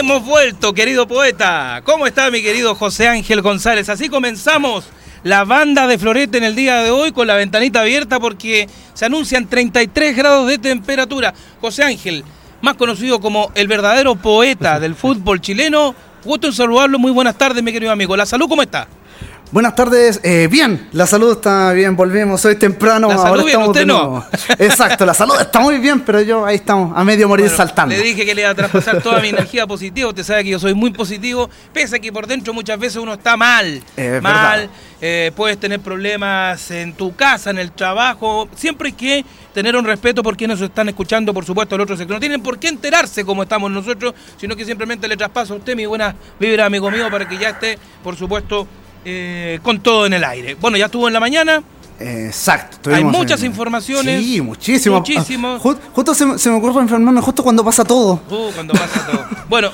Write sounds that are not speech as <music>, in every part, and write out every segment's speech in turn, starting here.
Hemos vuelto, querido poeta. ¿Cómo está mi querido José Ángel González? Así comenzamos la banda de Florete en el día de hoy con la ventanita abierta porque se anuncian 33 grados de temperatura. José Ángel, más conocido como el verdadero poeta del fútbol chileno. Gusto en saludarlo. Muy buenas tardes, mi querido amigo. ¿La salud cómo está? Buenas tardes, eh, bien, la salud está bien, volvemos hoy temprano, La salud bien, estamos usted de no. Exacto, la salud está muy bien, pero yo ahí estamos, a medio morir Bueno, saltando. Le dije que le iba a traspasar toda mi energía positiva. Usted sabe que yo soy muy positivo, pese a que por dentro muchas veces uno está mal. Mal, eh, puedes tener problemas en tu casa, en el trabajo. Siempre hay que tener un respeto por quienes nos están escuchando, por supuesto, el otro sector. No tienen por qué enterarse como estamos nosotros, sino que simplemente le traspaso a usted mi buena vibra, amigo mío, para que ya esté, por supuesto, eh, con todo en el aire. Bueno, ya estuvo en la mañana. Exacto. Hay muchas en- informaciones. Sí, muchísimo. Muchísimo. Ju- justo se, me- se me ocurre enfermarme justo cuando pasa todo. Uh, cuando pasa todo. Bueno,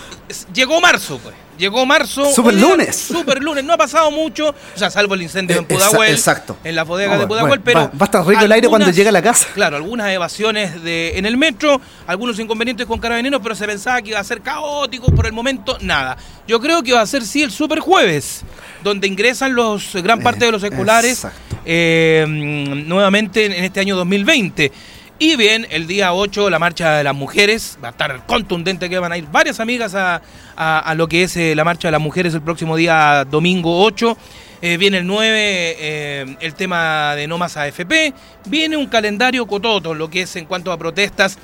llegó marzo, pues. Llegó marzo. Super lunes. Super lunes. No ha pasado mucho, o sea, salvo el incendio en Eh, exa- Pudahuel. exacto. En la bodega No, de Pudahuel, bueno, pero. va- va a estar rico el aire cuando llegue a la casa. Claro, algunas evasiones de, en el metro, algunos inconvenientes con carabineros, pero se pensaba que iba a ser caótico. Por el momento, nada. Yo creo que va a ser sí el super jueves, donde ingresan los gran parte de los Eh, escolares eh, nuevamente en en este año 2020. Y bien, el día 8, la marcha de las mujeres, va a estar contundente que van a ir varias amigas a, a- lo que es eh, la marcha de las mujeres el próximo día domingo 8. Eh, viene el 9, eh, el tema de no más AFP. Viene un calendario cototo, lo que es en cuanto a protestas,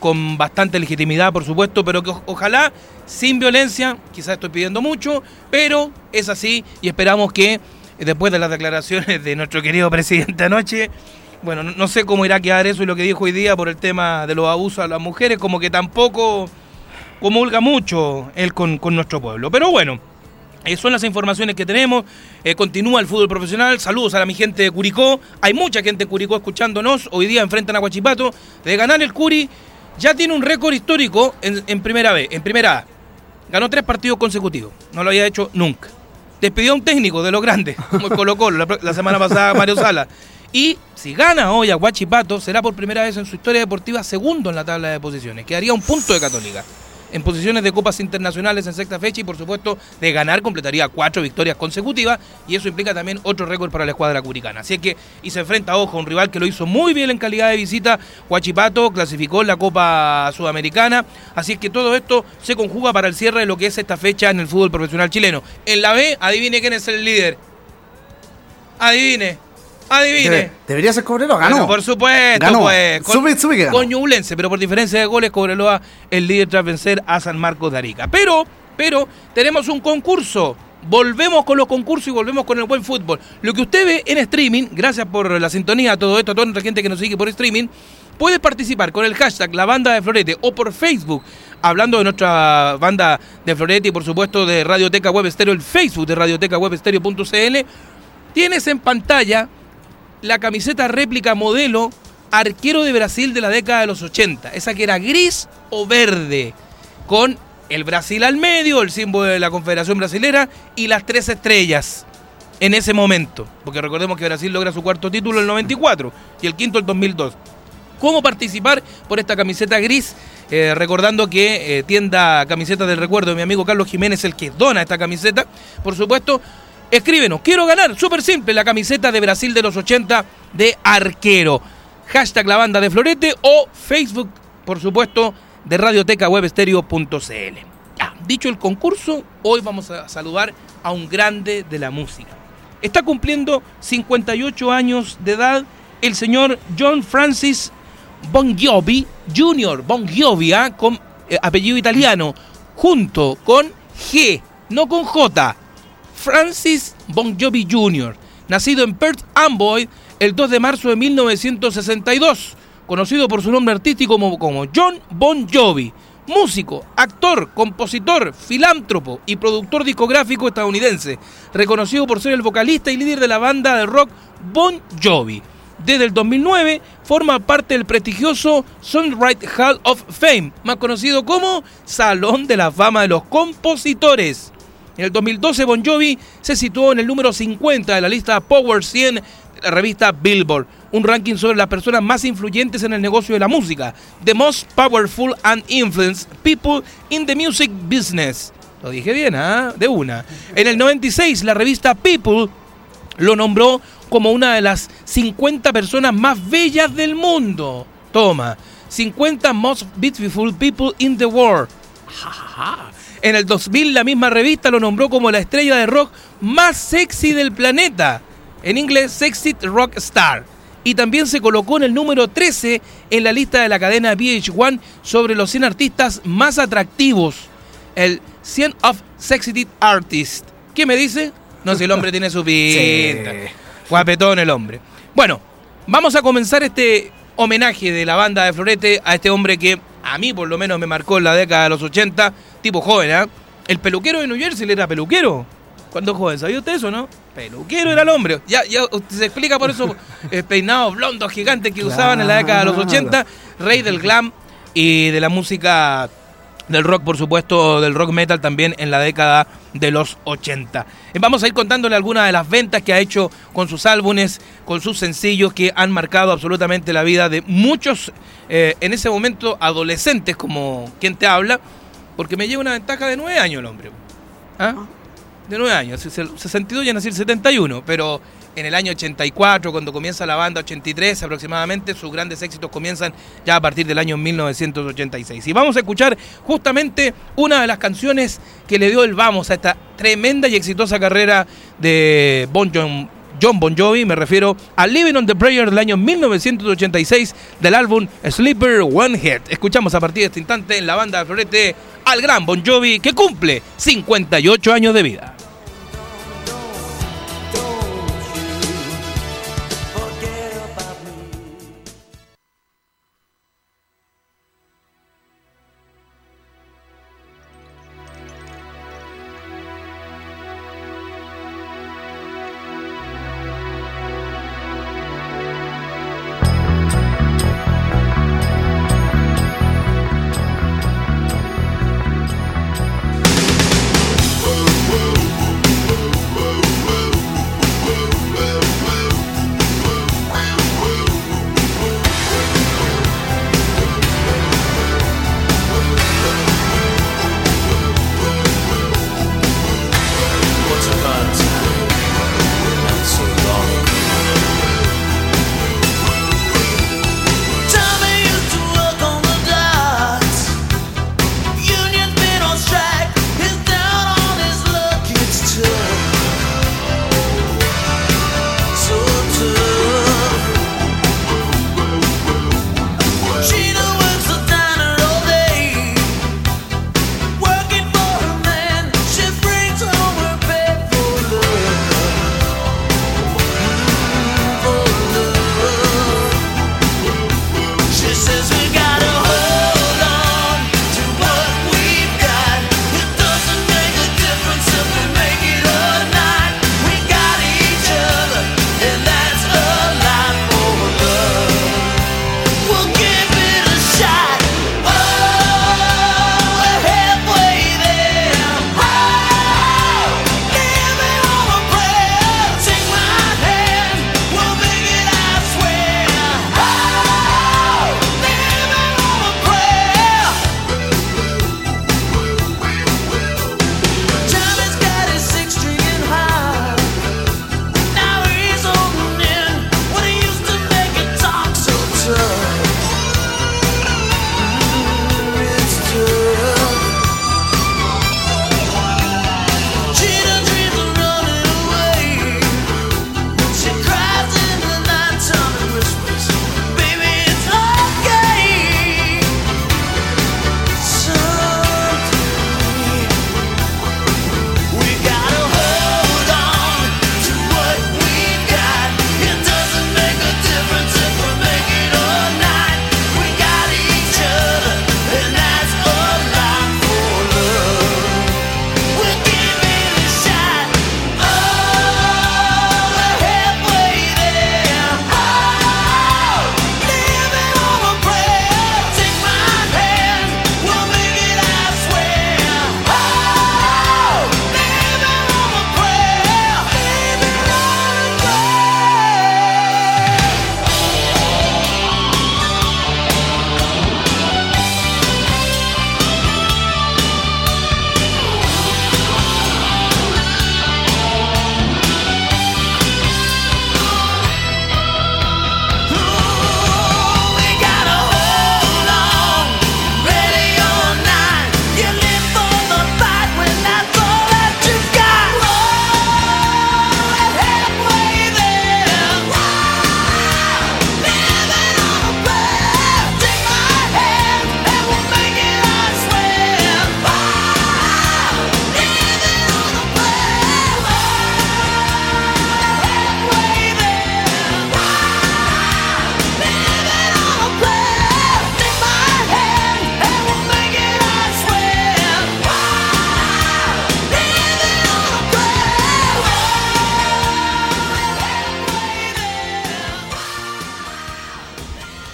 con bastante legitimidad, por supuesto, pero que ojalá sin violencia, quizás estoy pidiendo mucho, pero es así y esperamos que después de las declaraciones de nuestro querido presidente anoche, bueno, no, sé cómo irá a quedar eso y lo que dijo hoy día por el tema de los abusos a las mujeres, como que tampoco comulga mucho él con, con nuestro pueblo. Pero bueno, eh, son las informaciones que tenemos. Eh, continúa el fútbol profesional. Saludos a la mi gente de Curicó. Hay mucha gente en Curicó escuchándonos. Hoy día enfrentan a Guachipato. De ganar el Curi, ya tiene un récord histórico en, en primera B, en primera A. Ganó tres partidos consecutivos. No lo había hecho nunca. Despidió a un técnico de los grandes, como el <laughs> Colo Colo, la semana pasada Mario Sala. Y si gana hoy a Guachipato, será por primera vez en su historia deportiva segundo en la tabla de posiciones. Quedaría un punto de Católica. En posiciones de copas internacionales en sexta fecha y por supuesto de ganar completaría cuatro victorias consecutivas y eso implica también otro récord para la escuadra curicana. Así que, y se enfrenta, ojo, un rival que lo hizo muy bien en calidad de visita, Huachipato, clasificó en la Copa Sudamericana, así es que todo esto se conjuga para el cierre de lo que es esta fecha en el fútbol profesional chileno. En la B, adivine quién es el líder. Adivine, adivine. Debe- debería ser Cobrelo, ganó. Bueno, por supuesto, Ganó. pues. Supe- supe que ganó. con Ñublense, pero por diferencia de goles, Cobreloa el líder tras vencer a San Marcos de Arica. Pero, pero, tenemos un concurso. Volvemos con los concursos y volvemos con el buen fútbol. Lo que usted ve en streaming, gracias por la sintonía, todo esto, a toda nuestra gente que nos sigue por streaming, puede participar con el hashtag La Banda de Florete o por Facebook, hablando de nuestra banda de Florete y por supuesto de Radioteca Web Estéreo, el Facebook de Radioteca Web Estéreo.cl. Tienes en pantalla la camiseta réplica modelo arquero de Brasil de la década de los 80. Esa que era gris o verde, con el Brasil al medio, el símbolo de la Confederación Brasilera y las tres estrellas en ese momento. Porque recordemos que Brasil logra su cuarto título en el 94 y el quinto el 2002. ¿Cómo participar por esta camiseta gris? Eh, recordando que eh, tienda Camisetas del Recuerdo mi amigo Carlos Jiménez, el que dona esta camiseta. Por supuesto, escríbenos. Quiero ganar, súper simple, la camiseta de Brasil de los 80 de arquero. Hashtag la banda de Florete o Facebook, por supuesto, de radiotecawebstereo.cl. Ya, dicho el concurso, hoy vamos a saludar a un grande de la música. Está cumpliendo 58 años de edad el señor John Francis Bon Jr., Bon ¿ah? con eh, apellido italiano, junto con G, no con J, Francis Bon Jovi Jr., nacido en Perth Amboy el 2 de marzo de 1962, conocido por su nombre artístico como, John Bon Jovi músico, actor, compositor, filántropo y productor discográfico estadounidense, reconocido por ser el vocalista y líder de la banda de rock Bon Jovi. Desde el 2009 forma parte del prestigioso Songwriting Hall of Fame, más conocido como Salón de la Fama de los Compositores. En el 2012 Bon Jovi se situó en el número 50 de la lista Power 100 de la revista Billboard, un ranking sobre las personas más influyentes en el negocio de la música, The Most Powerful and Influenced People in the Music Business. Lo dije bien, ¿ah? De una. En el 96 la revista People lo nombró como una de las 50 personas más bellas del mundo. Toma, 50 Most Beautiful People in the World. En el 2000 la misma revista lo nombró como la estrella de rock más sexy del planeta. En inglés, Sexy Rock Star. Y también se colocó en el número 13 en la lista de la cadena VH1 sobre los 100 artistas más atractivos. El 100 of Sexy Artists. ¿Qué me dice? No, si el hombre tiene su <laughs> pinta. Guapetón el hombre. Bueno, vamos a comenzar este homenaje de la banda de Florete a este hombre que a mí por lo menos me marcó en la década de los 80, tipo joven, ¿eh? El peluquero de New Jersey era peluquero. Cuando joven, ¿sabía usted eso, no? Peluquero era el hombre. Ya, ya se explica por eso <laughs> eh, peinados blondos gigantes que usaban en la década de los 80, rey del glam y de la música del rock, por supuesto, del rock metal también en la década de los 80. Eh, Vamos a ir contándole algunas de las ventas que ha hecho con sus álbumes, con sus sencillos que han marcado absolutamente la vida de muchos, eh, en ese momento, adolescentes, como quien te habla, porque me lleva una ventaja de nueve años el hombre. ¿Ah? De nueve años, 62 ya nací el 71, pero en el año 84, cuando comienza la banda, 83 aproximadamente, sus grandes éxitos comienzan ya a partir del año 1986. Y vamos a escuchar justamente una de las canciones que le dio el vamos a esta tremenda y exitosa carrera de Bon John, John Bon Jovi, me refiero a Living on the Prayer del año 1986 del álbum Sleeper One Head. Escuchamos a partir de este instante en la banda de Florete al gran Bon Jovi que cumple 58 años de vida.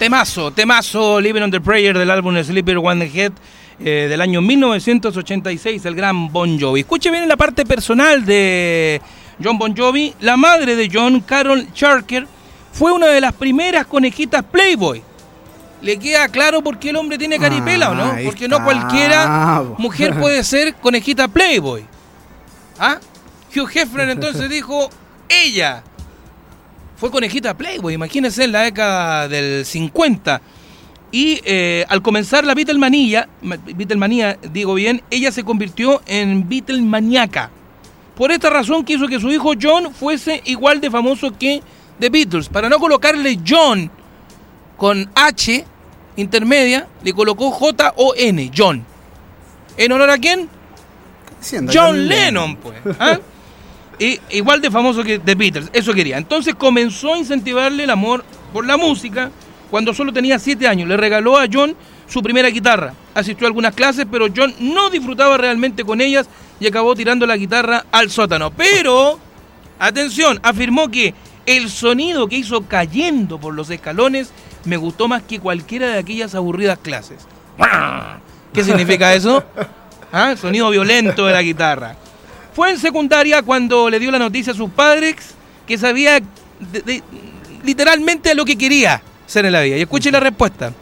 Temazo, temazo, Living on the Prayer del álbum Sleeper One Head eh, del año 1986, el gran Bon Jovi. Escuche bien la parte personal de John Bon Jovi. La madre de John, Carol Charker, fue una de las primeras conejitas Playboy. ¿Le queda claro por qué el hombre tiene caripela o no? Porque no cualquiera <laughs> mujer puede ser conejita Playboy. ¿Ah? Hugh Hefner <laughs> entonces dijo, ella fue conejita Playboy, imagínense en la década del 50. Y eh, al comenzar la Beatlemanía, ma- Beatlemanía, digo bien, ella se convirtió en Beatlemaniaca. Por esta razón quiso que su hijo John fuese igual de famoso que The Beatles. Para no colocarle John con H intermedia, le colocó J-O-N, John. ¿En honor a quién? Diciendo, John Lennon, pues. ¿ah? <laughs> Y igual de famoso que The Beatles, eso quería. Entonces comenzó a incentivarle el amor por la música cuando solo tenía 7 años. Le regaló a John su primera guitarra. Asistió a algunas clases, pero John no disfrutaba realmente con ellas y acabó tirando la guitarra al sótano. Pero, atención, afirmó que el sonido que hizo cayendo por los escalones me gustó más que cualquiera de aquellas aburridas clases. ¿Qué significa eso? <laughs> ¿Ah? Sonido violento de la guitarra. Fue en secundaria cuando le dio la noticia a sus padres que sabía de- de- literalmente lo que quería ser en la vida. Y escuche la respuesta.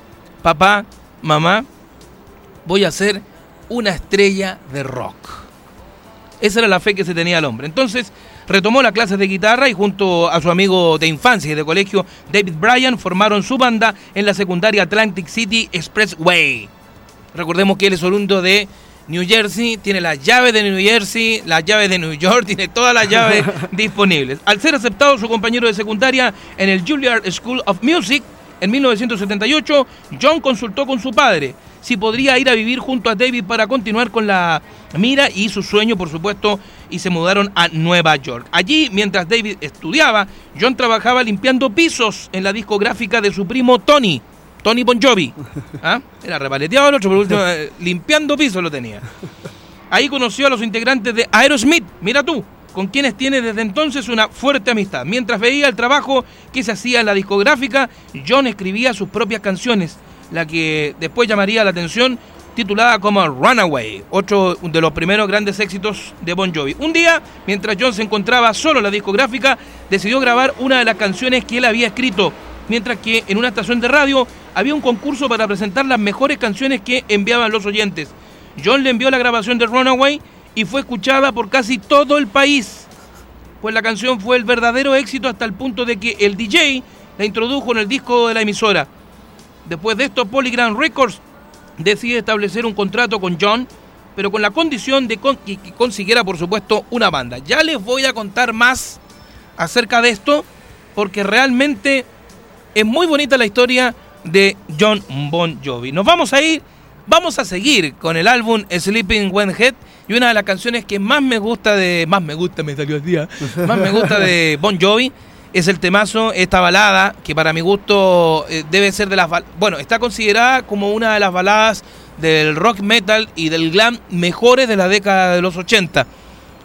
Papá, mamá, voy a ser una estrella de rock. Esa era la fe que se tenía el hombre. Entonces retomó las clases de guitarra y junto a su amigo de infancia y de colegio David Bryan formaron su banda en la secundaria Atlantic City Expressway. Recordemos que él es oriundo de New Jersey, tiene las llaves de New Jersey, las llaves de New York, <laughs> tiene todas las llaves <laughs> disponibles. Al ser aceptado su compañero de secundaria en el Juilliard School of Music en 1978, John consultó con su padre si podría ir a vivir junto a David para continuar con la mira y su sueño, por supuesto, y se mudaron a Nueva York. Allí, mientras David estudiaba, John trabajaba limpiando pisos en la discográfica de su primo Tony. Tony Bon Jovi. ¿Ah? Era repaleteado el otro, pero último, eh, limpiando pisos lo tenía. Ahí conoció a los integrantes de Aerosmith, mira tú, con quienes tiene desde entonces una fuerte amistad. Mientras veía el trabajo que se hacía en la discográfica, John escribía sus propias canciones, la que después llamaría la atención, titulada como Runaway, otro de los primeros grandes éxitos de Bon Jovi. Un día, mientras John se encontraba solo en la discográfica, decidió grabar una de las canciones que él había escrito, mientras que en una estación de radio había un concurso para presentar las mejores canciones que enviaban los oyentes. John le envió la grabación de Runaway y fue escuchada por casi todo el país, pues la canción fue el verdadero éxito hasta el punto de que el DJ la introdujo en el disco de la emisora. Después de esto, Polygram Records decide establecer un contrato con John, pero con la condición de que consiguiera, por supuesto, una banda. Ya les voy a contar más acerca de esto, porque realmente es muy bonita la historia de John Bon Jovi. Nos vamos a ir, vamos a seguir con el álbum Sleeping When Head y una de las canciones que más me gusta de, más me gusta, me salió así, ¿ah? <laughs> más me gusta de Bon Jovi es el temazo, esta balada, que para mi gusto eh, debe ser de las, bueno, está considerada como una de las baladas del rock metal y del glam mejores de la década de los 80.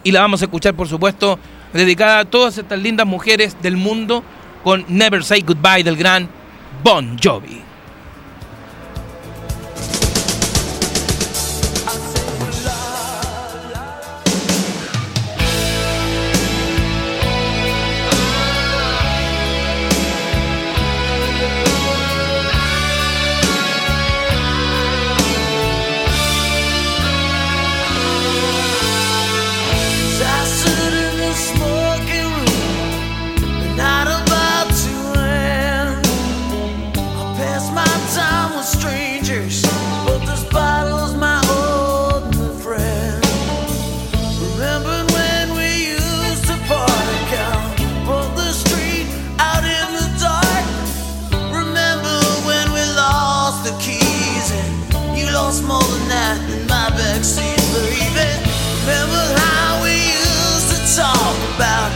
Y la vamos a escuchar, por supuesto, dedicada a todas estas lindas mujeres del mundo con Never Say Goodbye del gran Bon Jovi. About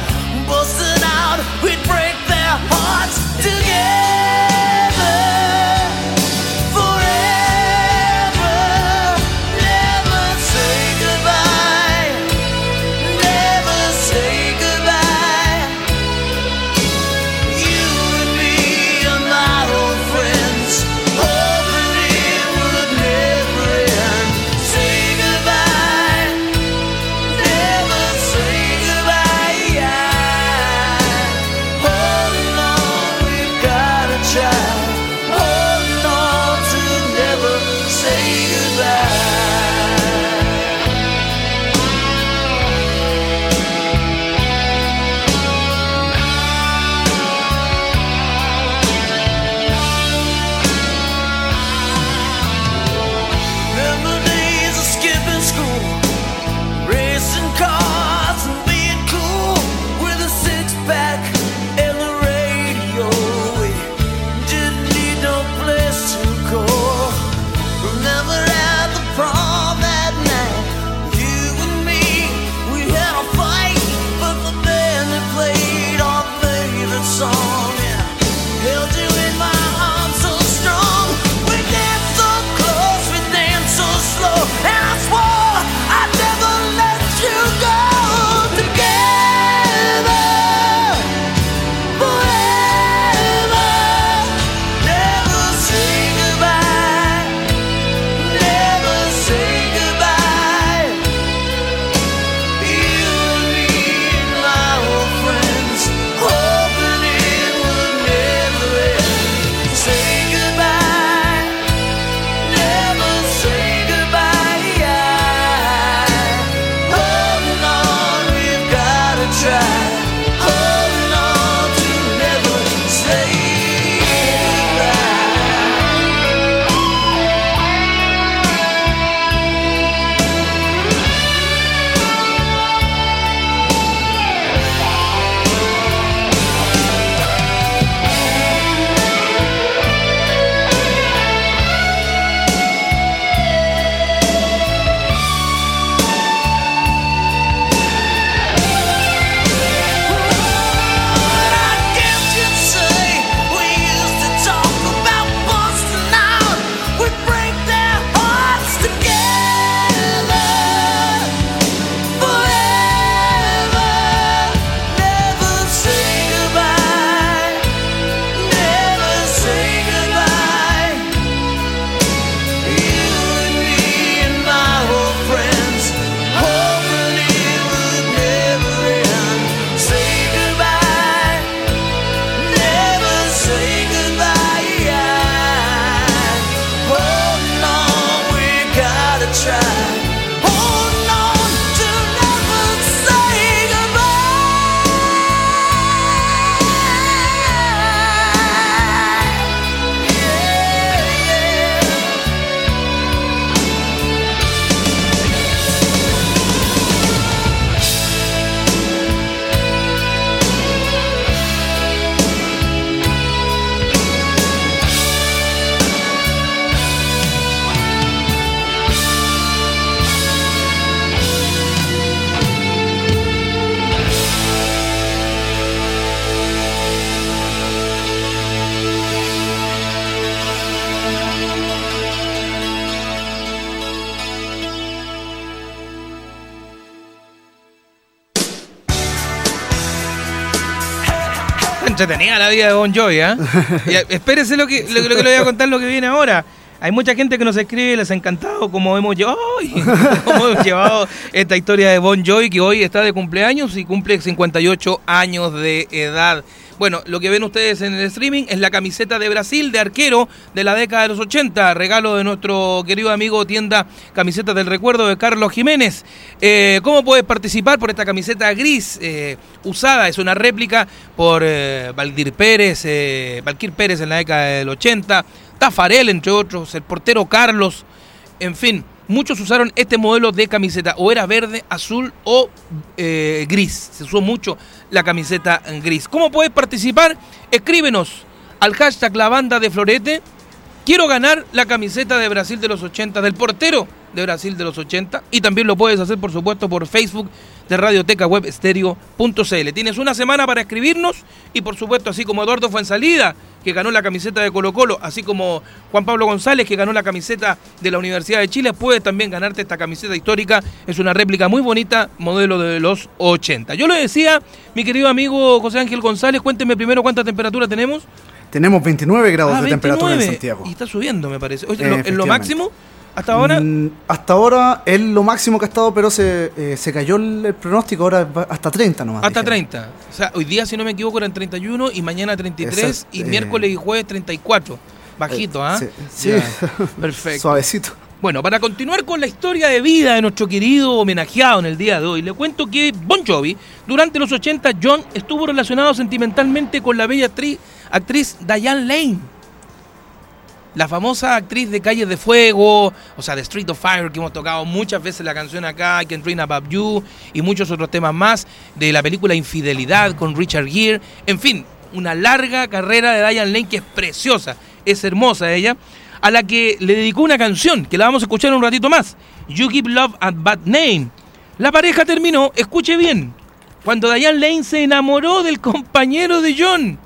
vida de Bon Jovi, ¿ah? <laughs> Y, eh, espérese lo que, lo, lo que le voy a contar lo que viene ahora. Hay mucha gente que nos escribe, les ha encantado cómo hemos llevado, <laughs> cómo hemos llevado esta historia de Bon Jovi, que hoy está de cumpleaños y cumple 58 años de edad. Bueno, lo que ven ustedes en el streaming es la camiseta de Brasil de arquero de la década de los 80, regalo de nuestro querido amigo tienda Camisetas del Recuerdo de Carlos Jiménez. Eh, ¿Cómo puedes participar por esta camiseta gris eh, usada? Es una réplica por eh, Valdir Pérez, eh, Valquir Pérez en la década del 80, Tafarel entre otros, el portero Carlos, en fin. Muchos usaron este modelo de camiseta, o era verde, azul o eh, gris. Se usó mucho la camiseta gris. ¿Cómo puedes participar? Escríbenos al hashtag la banda de Florete. Quiero ganar la camiseta de Brasil de los 80, del portero de Brasil de los 80. Y también lo puedes hacer, por supuesto, por Facebook de Radioteca Web Estéreo.cl. Tienes una semana para escribirnos y, por supuesto, así como Eduardo Fuensalida, que ganó la camiseta de Colo Colo, así como Juan Pablo González, que ganó la camiseta de la Universidad de Chile, puedes también ganarte esta camiseta histórica. Es una réplica muy bonita, modelo de los 80. Yo le decía, mi querido amigo José Ángel González, cuénteme primero cuánta temperatura tenemos. Tenemos 29 grados Ah, de temperatura en 29. Santiago. Y está subiendo, me parece. Oye, Eh, ¿lo- ¿En lo máximo hasta ahora? Mm, hasta ahora es lo máximo que ha estado, pero se, eh, se cayó el, el pronóstico, ahora hasta 30 nomás. Hasta dijeron. 30. O sea, hoy día, si no me equivoco, eran 31 y mañana 33 Exacto, y eh, miércoles y jueves 34. Bajito, ¿ah? Sí, sí. Ya, <laughs> Perfecto. Suavecito. Bueno, para continuar con la historia de vida de nuestro querido homenajeado en el día de hoy, le cuento que Bon Jovi, durante los 80, John estuvo relacionado sentimentalmente con la bella actriz Diane Lane. La famosa actriz de Calles de Fuego, o sea, de Street of Fire, que hemos tocado muchas veces la canción acá, I Can Dream About You, y muchos otros temas más, de la película Infidelidad con Richard Gere, en fin, una larga carrera de Diane Lane que es preciosa, es hermosa ella, a la que le dedicó una canción, que la vamos a escuchar un ratito más, You Give Love a Bad Name. La pareja terminó, escuche bien, cuando Diane Lane se enamoró del compañero de John,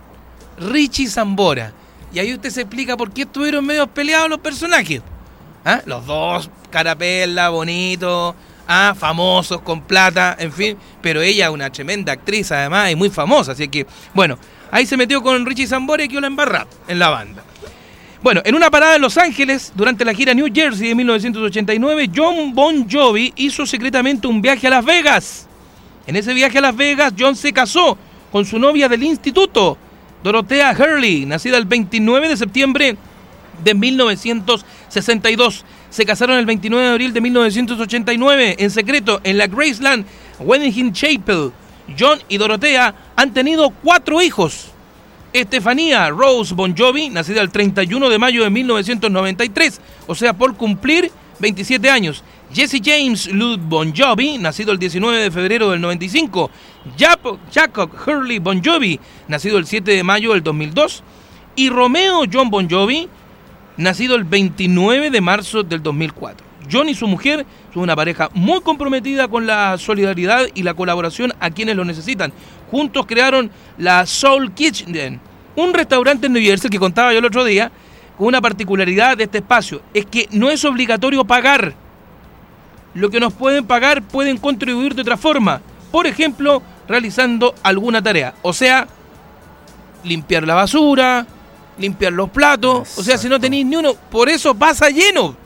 Richie Zambora. Y ahí usted se explica por qué estuvieron medio peleados los personajes. ¿Ah? Los dos, carapela, bonito, ah, famosos, con plata, en fin. Pero ella es una tremenda actriz, además, y muy famosa. Así que, bueno, ahí se metió con Richie Zambora y quedó la embarrada en la banda. Bueno, en una parada en Los Ángeles, durante la gira New Jersey de 1989, John Bon Jovi hizo secretamente un viaje a Las Vegas. En ese viaje a Las Vegas, John se casó con su novia del instituto, Dorothea Hurley, nacida el 29 de septiembre de 1962. Se casaron el 29 de abril de 1989 en secreto en la Graceland Wedding Chapel. John y Dorothea han tenido cuatro hijos. Estefanía Rose Bon Jovi, nacida el 31 de mayo de 1993, o sea, por cumplir 27 años. Jesse James Lud Bon Jovi, nacido el 19 de febrero del 95. Japo- Jacob Hurley Bon Jovi, nacido el 7 de mayo del 2002. Y Romeo John Bon Jovi, nacido el 29 de marzo del 2004. John y su mujer son una pareja muy comprometida con la solidaridad y la colaboración a quienes lo necesitan. Juntos crearon la Soul Kitchen, un restaurante en New Jersey que contaba yo el otro día, con una particularidad de este espacio, es que no es obligatorio pagar. Lo que nos pueden pagar pueden contribuir de otra forma, por ejemplo, realizando alguna tarea, o sea, limpiar la basura, limpiar los platos, o sea, si no tenéis ni uno, por eso pasa lleno.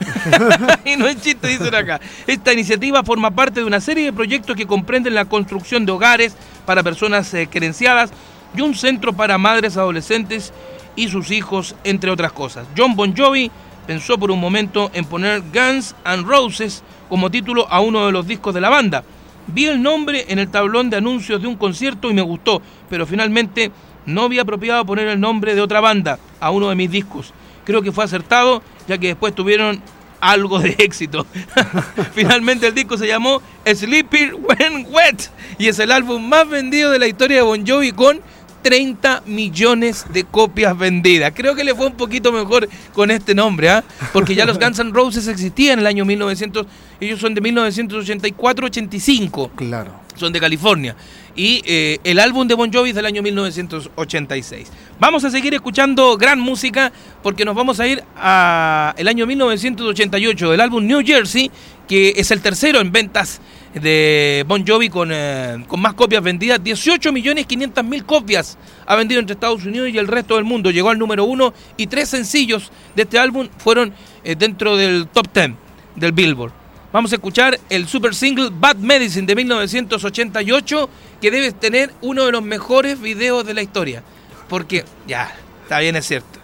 <laughs> y no es chiste, dicen acá. Esta iniciativa forma parte de una serie de proyectos que comprenden la construcción de hogares para personas eh, carenciadas y un centro para madres adolescentes y sus hijos, entre otras cosas. John Bon Jovi pensó por un momento en poner Guns and Roses como título a uno de los discos de la banda. Vi el nombre en el tablón de anuncios de un concierto y me gustó, pero finalmente no vi apropiado poner el nombre de otra banda a uno de mis discos. Creo que fue acertado, ya que después tuvieron algo de éxito. <laughs> Finalmente el disco se llamó Sleepy When Wet y es el álbum más vendido de la historia de Bon Jovi con 30 millones de copias vendidas. Creo que le fue un poquito mejor con este nombre, ¿ah? Porque ya los <laughs> Guns N' Roses existían en el año 1900, ellos son de 1984-85 Claro. son de California. Y eh, el álbum de Bon Jovi es del año 1986. Vamos a seguir escuchando gran música porque nos vamos a ir a el año 1988 del álbum New Jersey, que es el tercero en ventas de Bon Jovi con, eh, con más copias vendidas. 18 millones 500 mil copias ha vendido entre Estados Unidos y el resto del mundo. Llegó al número uno y tres sencillos de este álbum fueron eh, dentro del top 10 del Billboard. Vamos a escuchar el super single Bad Medicine de 1988, que debe tener uno de los mejores videos de la historia. Porque, ya, está bien, es cierto.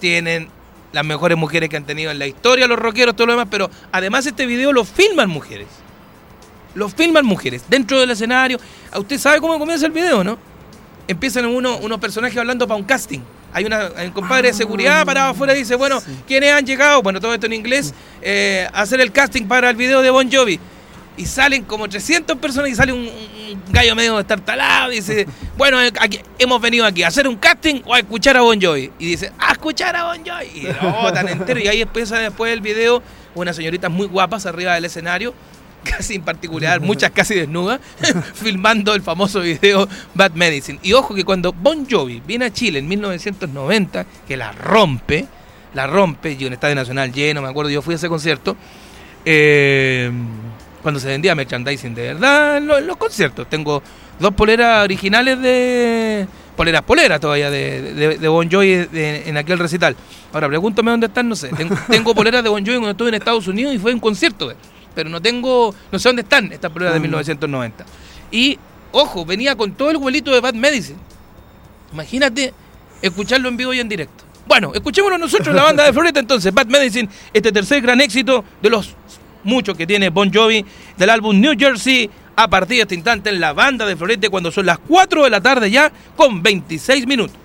Tienen las mejores mujeres que han tenido en la historia, los rockeros, todo lo demás, pero además este video lo filman mujeres. Lo filman mujeres dentro del escenario. ¿A ¿Usted sabe cómo comienza el video, no? Empiezan uno, unos personajes hablando para un casting. Hay, una, hay un compadre de seguridad parado afuera y dice, bueno, ¿quiénes han llegado? Bueno, todo esto en inglés, eh, a hacer el casting para el video de Bon Jovi. Y salen como 300 personas y sale un, un gallo medio estartalado y dice, <laughs> bueno, eh, aquí, hemos venido aquí a hacer un casting o a escuchar a Bon Jovi. Y dice, a escuchar a Bon Jovi. Y lo botan entero. Y ahí empieza después el video, unas señoritas muy guapas arriba del escenario, casi en particular, muchas casi desnudas, <laughs> filmando el famoso video Bad Medicine. Y ojo que cuando Bon Jovi viene a Chile en 1990, que la rompe, la rompe, y un estadio nacional lleno, me acuerdo, yo fui a ese concierto, eh, cuando se vendía merchandising de verdad en los, en los conciertos. Tengo dos poleras originales de... Poleras, poleras todavía de, de, de Bon Jovi de- en aquel recital. Ahora, pregúntame dónde están, no sé. Tengo, <laughs> tengo poleras de Bon Jovi cuando estuve en Estados Unidos y fue un concierto de él. Pero no tengo, no sé dónde están estas poleras de 1990. Y, ojo, venía con todo el vuelito de Bad Medicine. Imagínate escucharlo en vivo y en directo. Bueno, escuchémoslo nosotros, la banda de Floreta, entonces, Bad Medicine, este tercer gran éxito de los muchos que tiene Bon Jovi del álbum New Jersey. A partir de este instante en la banda de Florete, cuando son las 4 de la tarde ya, con 26 minutos.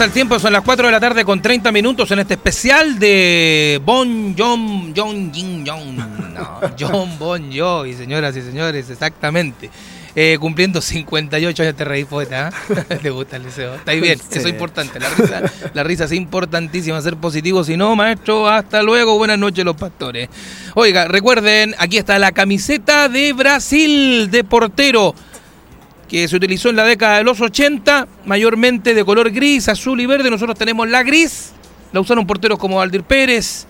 Pasa el tiempo? Son las 4 de la tarde con 30 minutos en este especial de Bon John John Jin John. No, John Bon Jovi, señoras y señores, exactamente. Eh, cumpliendo 58 años te reí, poeta. ¿ah? <laughs> ¿Te gusta el? Está bien, Sí. eso es importante. La risa, la risa es importantísima, ser positivo. Si no, maestro, hasta luego. Buenas noches, los pastores. Oiga, recuerden, aquí está la camiseta de Brasil de portero que se utilizó en la década de los 80, mayormente de color gris, azul y verde. Nosotros tenemos la gris, la usaron porteros como Valdir Pérez,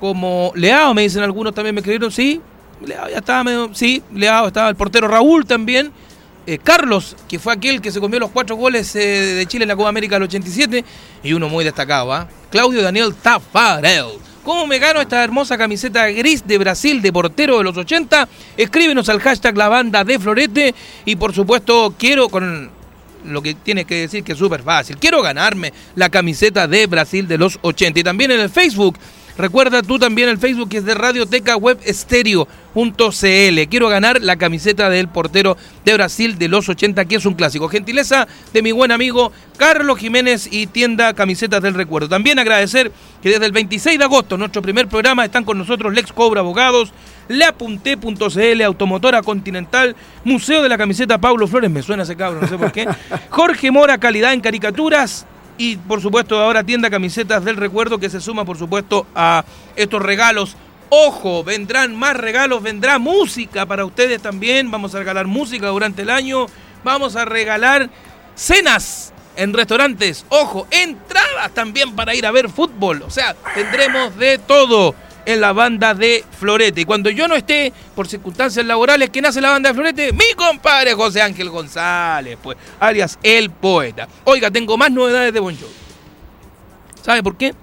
como Leao, me dicen algunos también, me creyeron, sí, Leao ya estaba sí, Leao estaba, el portero Raúl también. Eh, Carlos, que fue aquel que se comió los cuatro goles eh, de Chile en la Copa América del 87, y uno muy destacado, ¿ah? Claudio Daniel Tafarel. ¿Cómo me gano esta hermosa camiseta gris de Brasil de portero de los 80? Escríbenos al hashtag la banda de Florete y por supuesto quiero con lo que tienes que decir que es súper fácil. Quiero ganarme la camiseta de Brasil de los 80 y también en el Facebook. Recuerda tú también el Facebook que es de Radioteca Web Estéreo.cl. Quiero ganar la camiseta del portero de Brasil de los 80, que es un clásico. Gentileza de mi buen amigo Carlos Jiménez y tienda Camisetas del Recuerdo. También agradecer que desde el 26 de agosto, nuestro primer programa, están con nosotros Lex Cobra Abogados, Leapunté.cl, Automotora Continental, Museo de la Camiseta Pablo Flores, me suena ese cabrón, no sé por qué. <laughs> Jorge Mora, calidad en caricaturas. Y por supuesto ahora tienda Camisetas del Recuerdo que se suma por supuesto a estos regalos. Ojo, vendrán más regalos, vendrá música para ustedes también. Vamos a regalar música durante el año. Vamos a regalar cenas en restaurantes. Ojo, entradas también para ir a ver fútbol. O sea, tendremos de todo en la banda de Florete. Y cuando yo no esté, por circunstancias laborales, ¿quién hace la banda de Florete? Mi compadre José Ángel González, pues, alias El Poeta. Oiga, tengo más novedades de Bon Jovi. ¿Sabe por qué?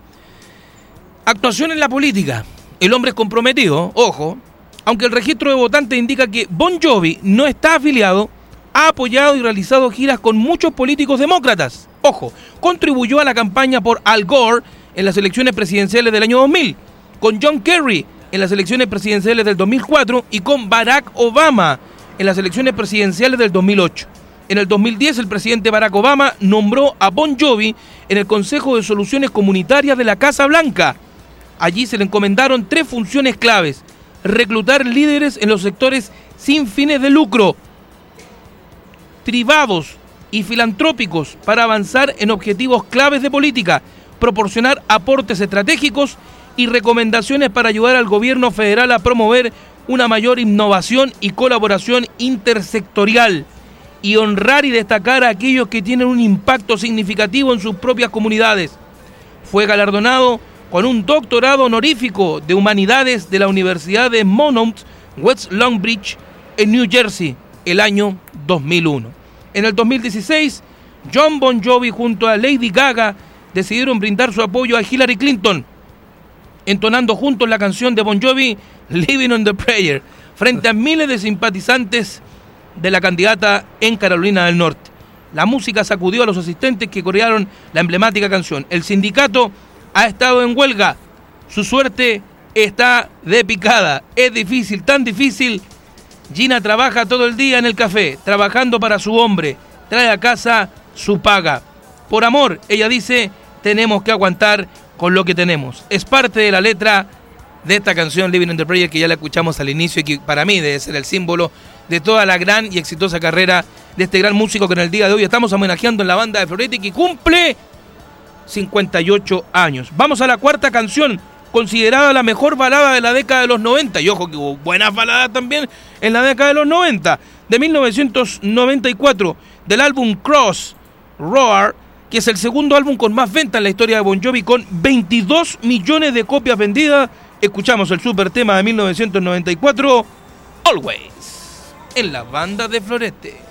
Actuación en la política. El hombre es comprometido, ojo, aunque el registro de votantes indica que Bon Jovi no está afiliado, ha apoyado y realizado giras con muchos políticos demócratas. Ojo, contribuyó a la campaña por Al Gore en las elecciones presidenciales del año 2000, con John Kerry en las elecciones presidenciales del 2004 y con Barack Obama en las elecciones presidenciales del 2008. En el 2010 el presidente Barack Obama nombró a Bon Jovi en el Consejo de Soluciones Comunitarias de la Casa Blanca. Allí se le encomendaron tres funciones claves. Reclutar líderes en los sectores sin fines de lucro, privados y filantrópicos para avanzar en objetivos claves de política, proporcionar aportes estratégicos y recomendaciones para ayudar al gobierno federal a promover una mayor innovación y colaboración intersectorial y honrar y destacar a aquellos que tienen un impacto significativo en sus propias comunidades. Fue galardonado con un doctorado honorífico de humanidades de la Universidad de Monmouth, West Longbridge, en New Jersey, el año 2001. En el 2016, John Bon Jovi junto a Lady Gaga decidieron brindar su apoyo a Hillary Clinton, entonando juntos la canción de Bon Jovi Living on the Prayer frente a miles de simpatizantes de la candidata en Carolina del Norte. La música sacudió a los asistentes que corearon la emblemática canción. El sindicato ha estado en huelga. Su suerte está de picada. Es difícil, tan difícil. Gina trabaja todo el día en el café, trabajando para su hombre. Trae a casa su paga. Por amor, ella dice, tenemos que aguantar con lo que tenemos. Es parte de la letra de esta canción Living in the Prayer que ya la escuchamos al inicio y que para mí debe ser el símbolo de toda la gran y exitosa carrera de este gran músico que en el día de hoy estamos homenajeando en la banda de Florete que cumple 58 años. Vamos a la cuarta canción, considerada la mejor balada de la década de los 90. Y ojo que hubo buenas baladas también en la década de los 90. De 1994, del álbum Cross Roar, que es el segundo álbum con más ventas en la historia de Bon Jovi, con 22 millones de copias vendidas. Escuchamos el super tema de 1994, Always, en la banda de Florete.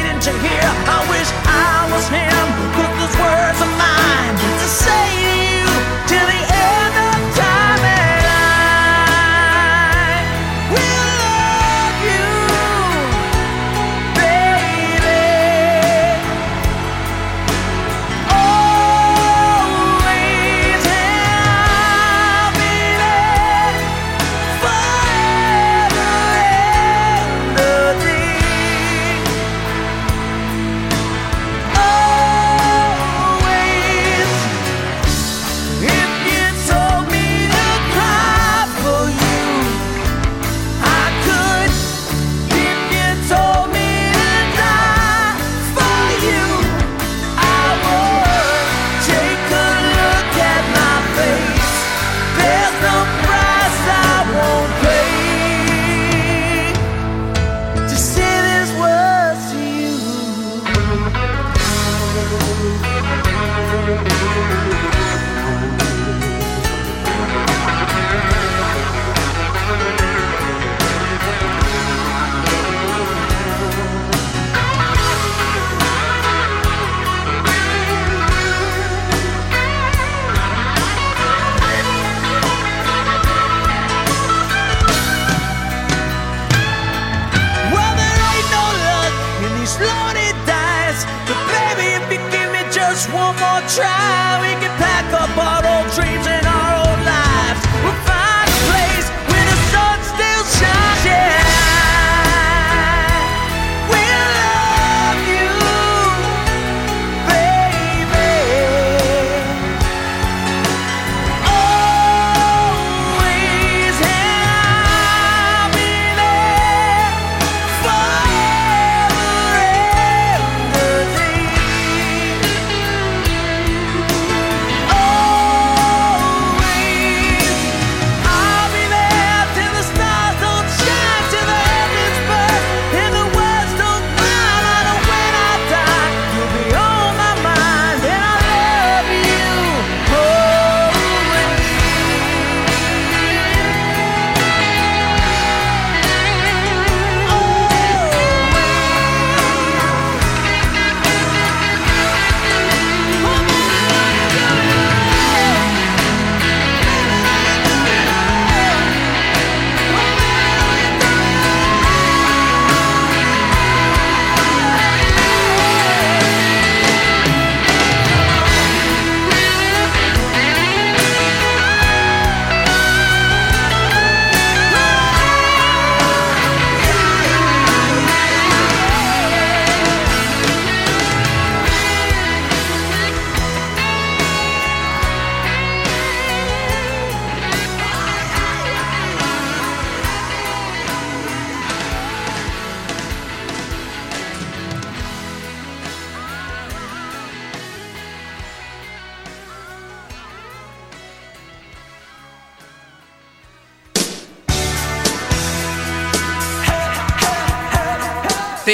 to hear. I wish I was him, cause those words are mine to say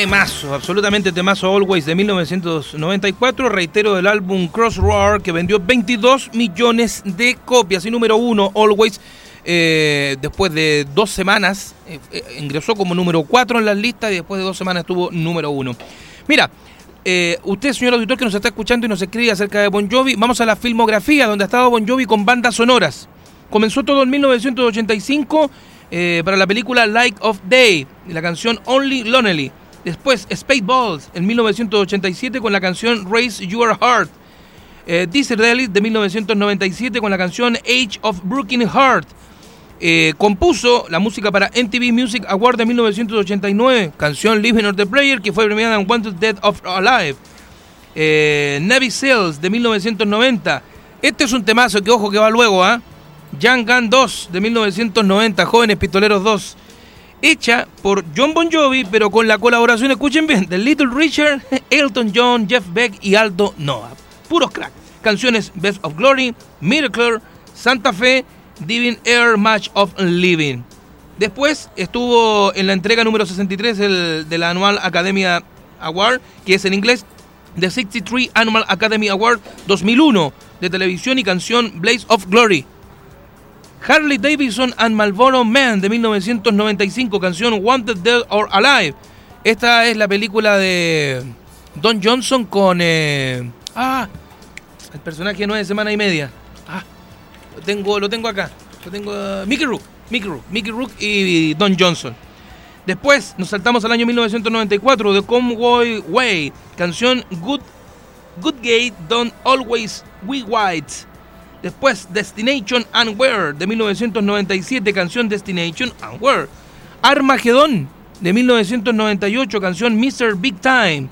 Temazo, absolutamente temazo Always de 1994. Reitero del álbum Crossroar que vendió 22 millones de copias. Y número uno, Always, eh, después de dos semanas, eh, eh, ingresó como número 4 en las listas y después de dos semanas estuvo número uno. Mira, usted, señor auditor, que nos está escuchando y nos escribe acerca de Bon Jovi, vamos a la filmografía donde ha estado Bon Jovi con bandas sonoras. Comenzó todo en 1985 eh, para la película Light of Day la canción Only Lonely. Después Spaceballs en 1987 con la canción Raise Your Heart. Eh, Diesel Rally de 1997 con la canción Age of Broken Heart. Eh, compuso la música para MTV Music Award de 1989, canción Living on the Player, que fue premiada en Wanted Dead of Alive. Eh, Navy Seals de 1990. Este es un temazo que ojo que va luego, ¿ah? Young Gun 2 de 1990, Jóvenes Pistoleros 2. Hecha por John Bon Jovi, pero con la colaboración, escuchen bien, de Little Richard, Elton John, Jeff Beck y Aldo Noah. Puros crack. Canciones Best of Glory, Miracle, Santa Fe, Divine Air Match of Living. Después estuvo en la entrega número 63 del, de la Anual Academia Award, que es en inglés The 63 Annual Academy Award 2001 de televisión y canción Blaze of Glory. Harley Davidson and Marlboro Man de 1995, canción Wanted Dead or Alive. Esta es la película de Don Johnson con... eh, ah, el personaje de nueve semanas y media. Ah, lo tengo, lo tengo acá. Lo tengo, eh, Mickey Rook, Mickey Rook, Mickey Rook y Don Johnson. Después nos saltamos al año 1994 de Convoy Way, canción Good, Good Gate Don't Always We White. Después Destination and Where de 1997, canción Destination and Where. Armageddon de 1998, canción Mr. Big Time.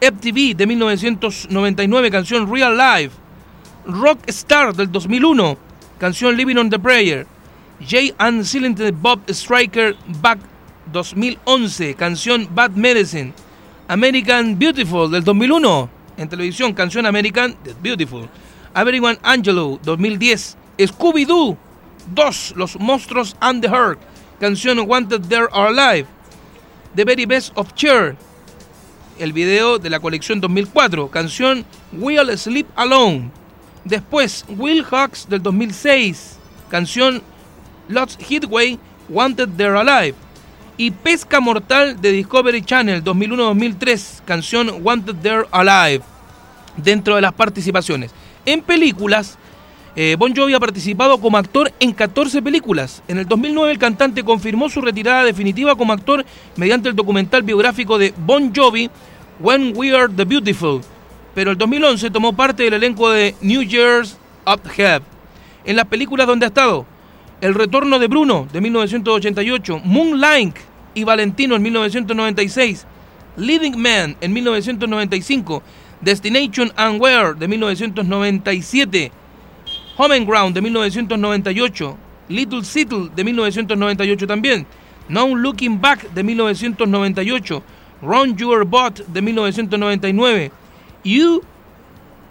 FTV de 1999, canción Real Life. Rockstar del 2001, canción Living on the Prayer. Jay and Silent Bob Striker Back 2011, canción Bad Medicine. American Beautiful del 2001, en televisión, canción American Beautiful. Everyone Angelo 2010. Scooby-Doo 2, Los Monstruos and the Hurt, canción Wanted There or Alive. The Very Best of Cher, el video de la colección 2004, canción We'll Sleep Alone. Después, Will Hawks del 2006, canción Lost Hitway, Wanted There Alive. Y Pesca Mortal de Discovery Channel 2001-2003, canción Wanted There Alive. Dentro de las participaciones. En películas, eh, Bon Jovi ha participado como actor en 14 películas. En el 2009 el cantante confirmó su retirada definitiva como actor mediante el documental biográfico de Bon Jovi, When We Are the Beautiful. Pero el 2011 tomó parte del elenco de New Year's Up Have. En las películas donde ha estado, El Retorno de Bruno de 1988, Moonlight y Valentino en 1996, Leading Man en 1995, Destination and Where de 1997, Home and Ground de 1998, Little Seattle de 1998 también, No Looking Back de 1998, Run Your Bot de 1999, You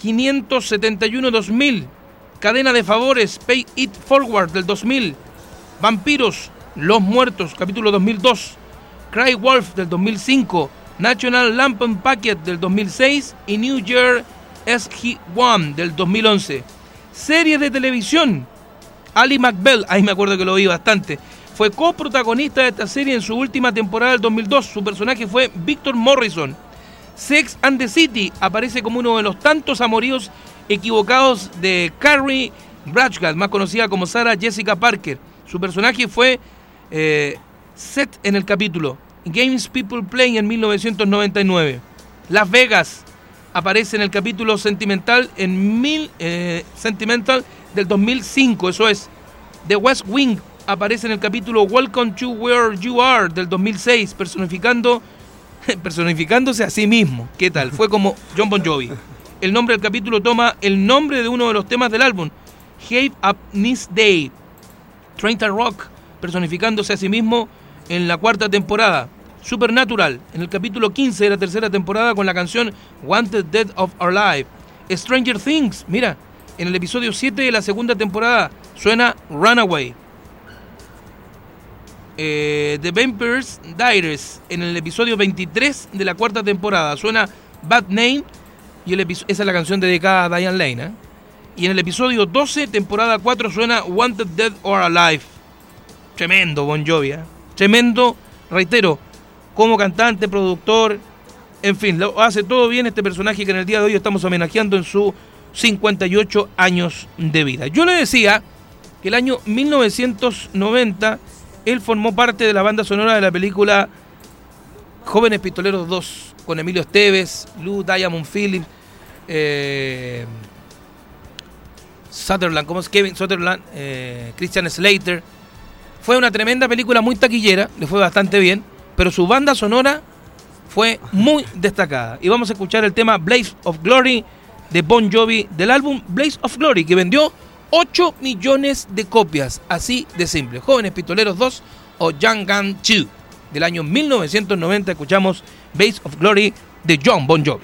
571-2000, Cadena de Favores, Pay It Forward del 2000, Vampiros, Los Muertos, capítulo 2002, Cry Wolf del 2005, National Lampoon Packet del 2006 y New Year SG-1 del 2011. Series de televisión. Ali McBell, ahí me acuerdo que lo vi bastante, fue coprotagonista de esta serie en su última temporada del 2002. Su personaje fue Victor Morrison. Sex and the City aparece como uno de los tantos amoríos equivocados de Carrie Bradshaw, más conocida como Sarah Jessica Parker. Su personaje fue eh, Seth en el capítulo. Games People Play en 1999. Las Vegas aparece en el capítulo Sentimental en mil, eh, Sentimental del 2005, eso es. The West Wing aparece en el capítulo Welcome to Where You Are del 2006, personificando <laughs> personificándose a sí mismo. ¿Qué tal? Fue como John Bon Jovi. El nombre del capítulo toma el nombre de uno de los temas del álbum, Hate Up This Day. 30 Rock, personificándose a sí mismo en la cuarta temporada. Supernatural, en el capítulo 15 de la tercera temporada con la canción Wanted Dead of Our Life. Stranger Things, mira, en el episodio 7 de la segunda temporada suena Runaway. eh, The Vampires Diaries en el episodio 23 de la cuarta temporada. Suena Bad Name y esa es la canción dedicada a Diane Lane. ¿eh? Y en el episodio 12, temporada 4, suena Wanted Dead or Alive. Tremendo Bon Jovi. ¿eh? Tremendo, reitero, como cantante, productor, en fin, lo hace todo bien este personaje que en el día de hoy estamos homenajeando en sus 58 años de vida. Yo le decía que el año 1990 él formó parte de la banda sonora de la película Jóvenes Pistoleros 2 con Emilio Esteves, Lou Diamond Phillips, eh, Sutherland, ¿cómo es Kevin Sutherland? Eh, Christian Slater. Fue una tremenda película muy taquillera, le fue bastante bien, pero su banda sonora fue muy <laughs> destacada. Y vamos a escuchar el tema Blaze of Glory de Bon Jovi del álbum Blaze of Glory, que vendió 8 millones de copias, así de simple. Jóvenes Pistoleros 2 o Young Gun 2 del año 1990 escuchamos Blaze of Glory de John Bon Jovi.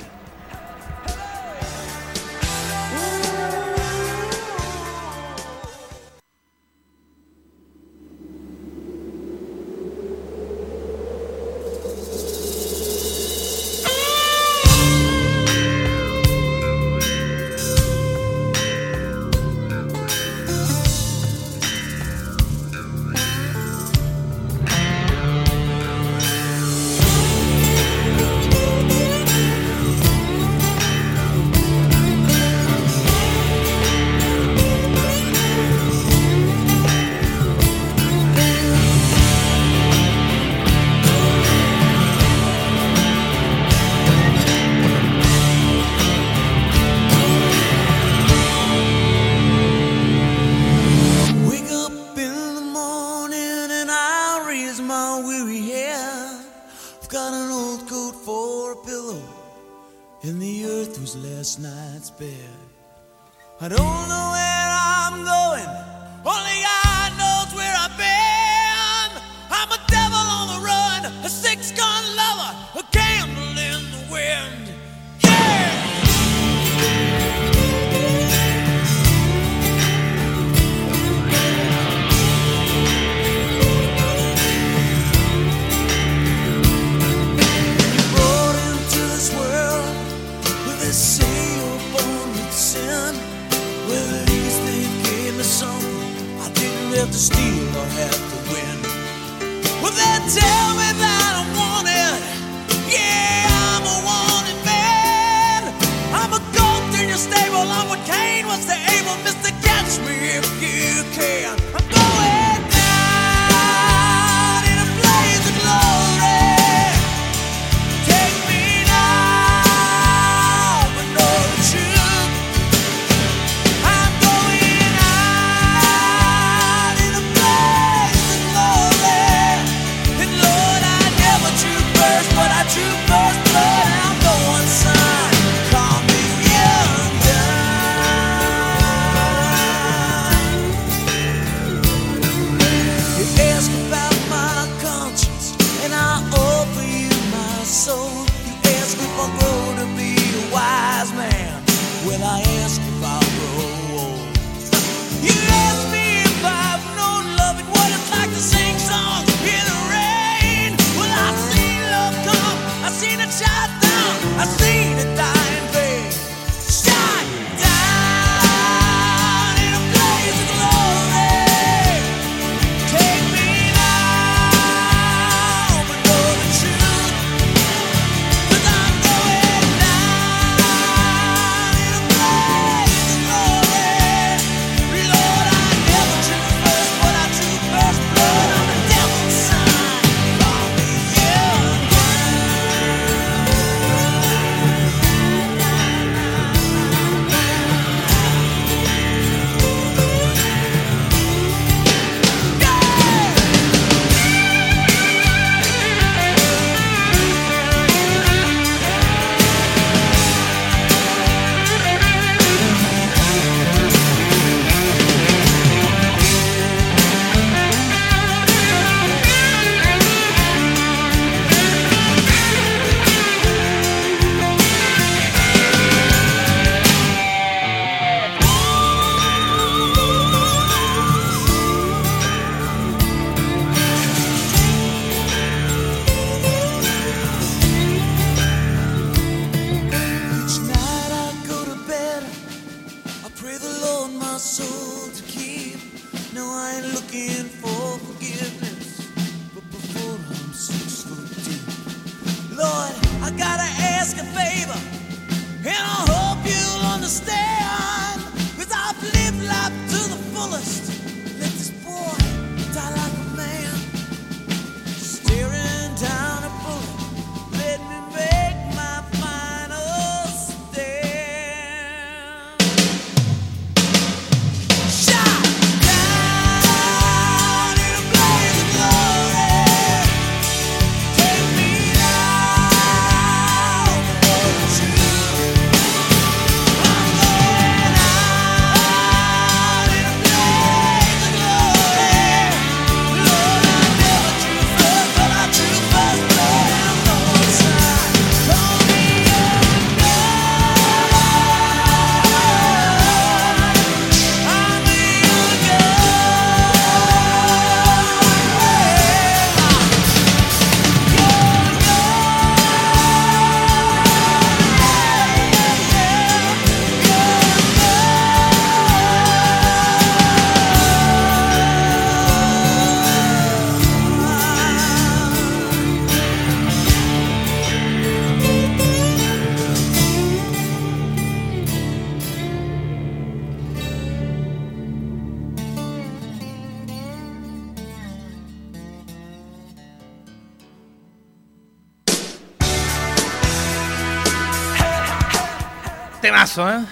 ¿Eh?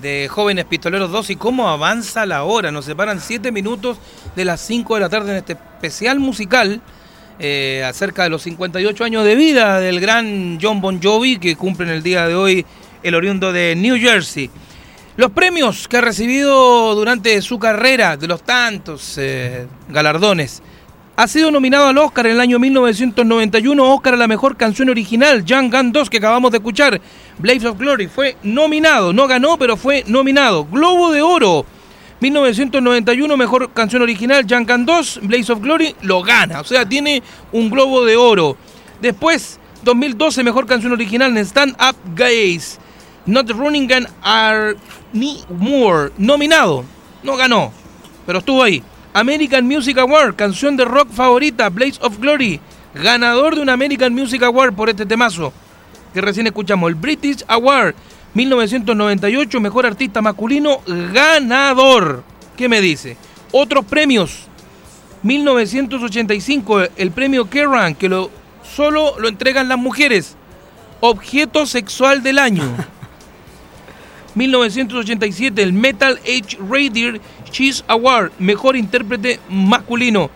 De Jóvenes Pistoleros 2 y cómo avanza la hora. Nos separan 7 minutos de las 5 de la tarde en este especial musical eh, acerca de los 58 años de vida del gran John Bon Jovi que cumple en el día de hoy el oriundo de New Jersey. Los premios que ha recibido durante su carrera, de los tantos eh, galardones, ha sido nominado al Oscar en el año 1991, Oscar a la mejor canción original, Young Gun 2, que acabamos de escuchar, Blaze of Glory, fue nominado, no ganó, pero fue nominado. Globo de Oro, 1991, mejor canción original, Young Gun 2, Blaze of Glory, lo gana, o sea, tiene un Globo de Oro. Después, 2012, mejor canción original Stand Up Gaze, Not Running Gun Are More, nominado, no ganó, pero estuvo ahí. American Music Award, canción de rock favorita, Blaze of Glory, ganador de un American Music Award por este temazo que recién escuchamos. El British Award 1998, mejor artista masculino, ganador. ¿Qué me dice? Otros premios. 1985, el premio Kerrang, que lo, solo lo entregan las mujeres. Objeto sexual del año. <laughs> 1987, el Metal Age Radio Cheese Award, mejor intérprete masculino.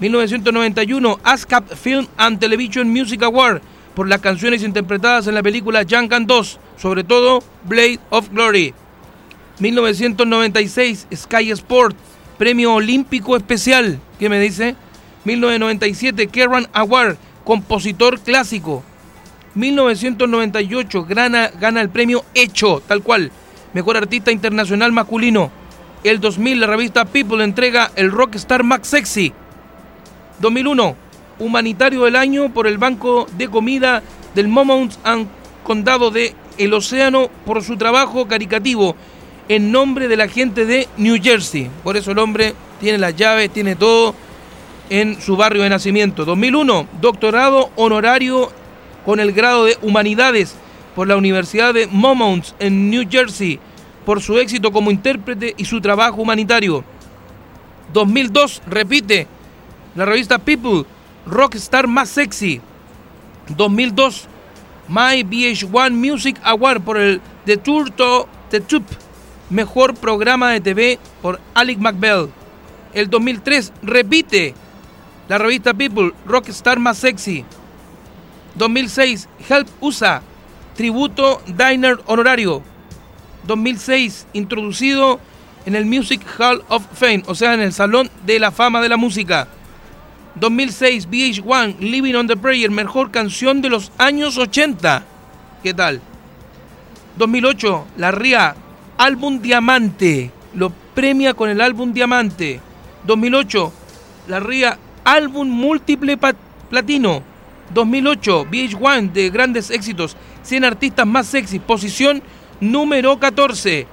1991, ASCAP Film and Television Music Award, por las canciones interpretadas en la película Gun 2, sobre todo Blade of Glory. 1996, Sky Sport, premio olímpico especial. ¿Qué me dice? 1997, Kerrang Award, compositor clásico. 1998 gana, gana el premio Hecho, tal cual, mejor artista internacional masculino. El 2000 la revista People entrega el Rockstar Max Sexy. 2001 humanitario del año por el Banco de Comida del Moments and Condado de El Océano por su trabajo caricativo en nombre de la gente de New Jersey. Por eso el hombre tiene las llaves, tiene todo en su barrio de nacimiento. 2001 doctorado honorario con el grado de Humanidades por la Universidad de Moments en New Jersey por su éxito como intérprete y su trabajo humanitario. 2002 repite la revista People Rockstar más sexy. 2002 My VH1 Music Award por el The Tour Tube mejor programa de TV por Alec McBell. El 2003 repite la revista People Rockstar más sexy. 2006 Help USA tributo Diner honorario. 2006 introducido en el Music Hall of Fame, o sea, en el Salón de la Fama de la Música. 2006 VH1 Living on the Prayer, mejor canción de los años 80. ¿Qué tal? 2008 La RIA álbum Diamante, lo premia con el álbum Diamante. 2008 La RIA álbum múltiple platino. 2008 VH1 de grandes éxitos, 100 artistas más sexy, posición número 14.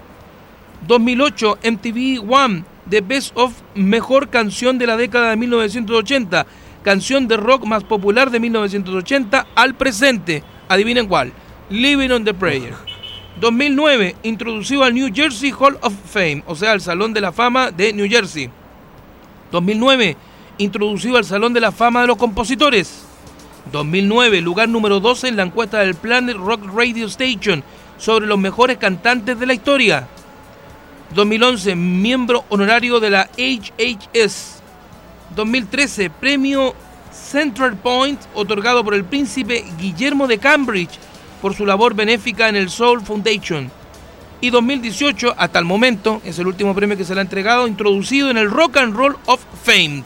2008 MTV One The Best of Mejor Canción de la década de 1980, canción de rock más popular de 1980 al presente. Adivinen cuál. Living on the Prayer. 2009, introducido al New Jersey Hall of Fame, o sea, al Salón de la Fama de New Jersey. 2009, introducido al Salón de la Fama de los Compositores. 2009, lugar número 12 en la encuesta del Planet Rock Radio Station sobre los mejores cantantes de la historia. 2011, miembro honorario de la HHS. 2013, premio Central Point, otorgado por el príncipe Guillermo de Cambridge por su labor benéfica en el Soul Foundation. Y 2018, hasta el momento, es el último premio que se le ha entregado, introducido en el Rock and Roll of Fame,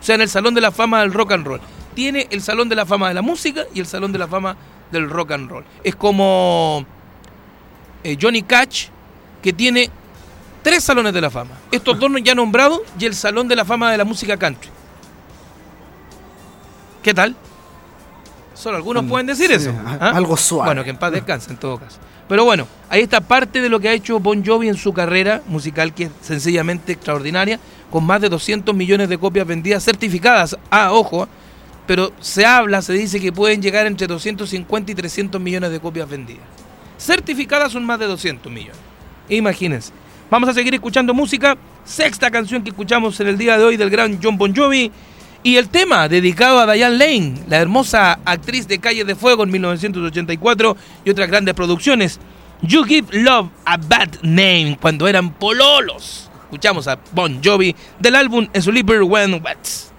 o sea, en el Salón de la Fama del Rock and Roll. Tiene el Salón de la Fama de la Música y el Salón de la Fama del Rock and Roll. Es como eh, Johnny Cash, que tiene tres salones de la fama. Estos dos ya nombrados y el Salón de la Fama de la Música Country. ¿Qué tal? Solo algunos Mm, pueden decir sí, eso. ¿ah? algo suave. Bueno, que en paz descanse en todo caso. Pero bueno, ahí está parte de lo que ha hecho Bon Jovi en su carrera musical, que es sencillamente extraordinaria, con más de 200 millones de copias vendidas certificadas. Ah, ojo, pero se habla, se dice que pueden llegar entre 250 y 300 millones de copias vendidas. Certificadas son más de 200 millones. Imagínense. Vamos a seguir escuchando música. Sexta canción que escuchamos en el día de hoy del gran John Bon Jovi. Y el tema dedicado a Diane Lane, la hermosa actriz de Calle de Fuego en 1984 y otras grandes producciones. You Give Love a Bad Name, cuando eran pololos. Escuchamos a Bon Jovi del álbum Sleeper When Wet.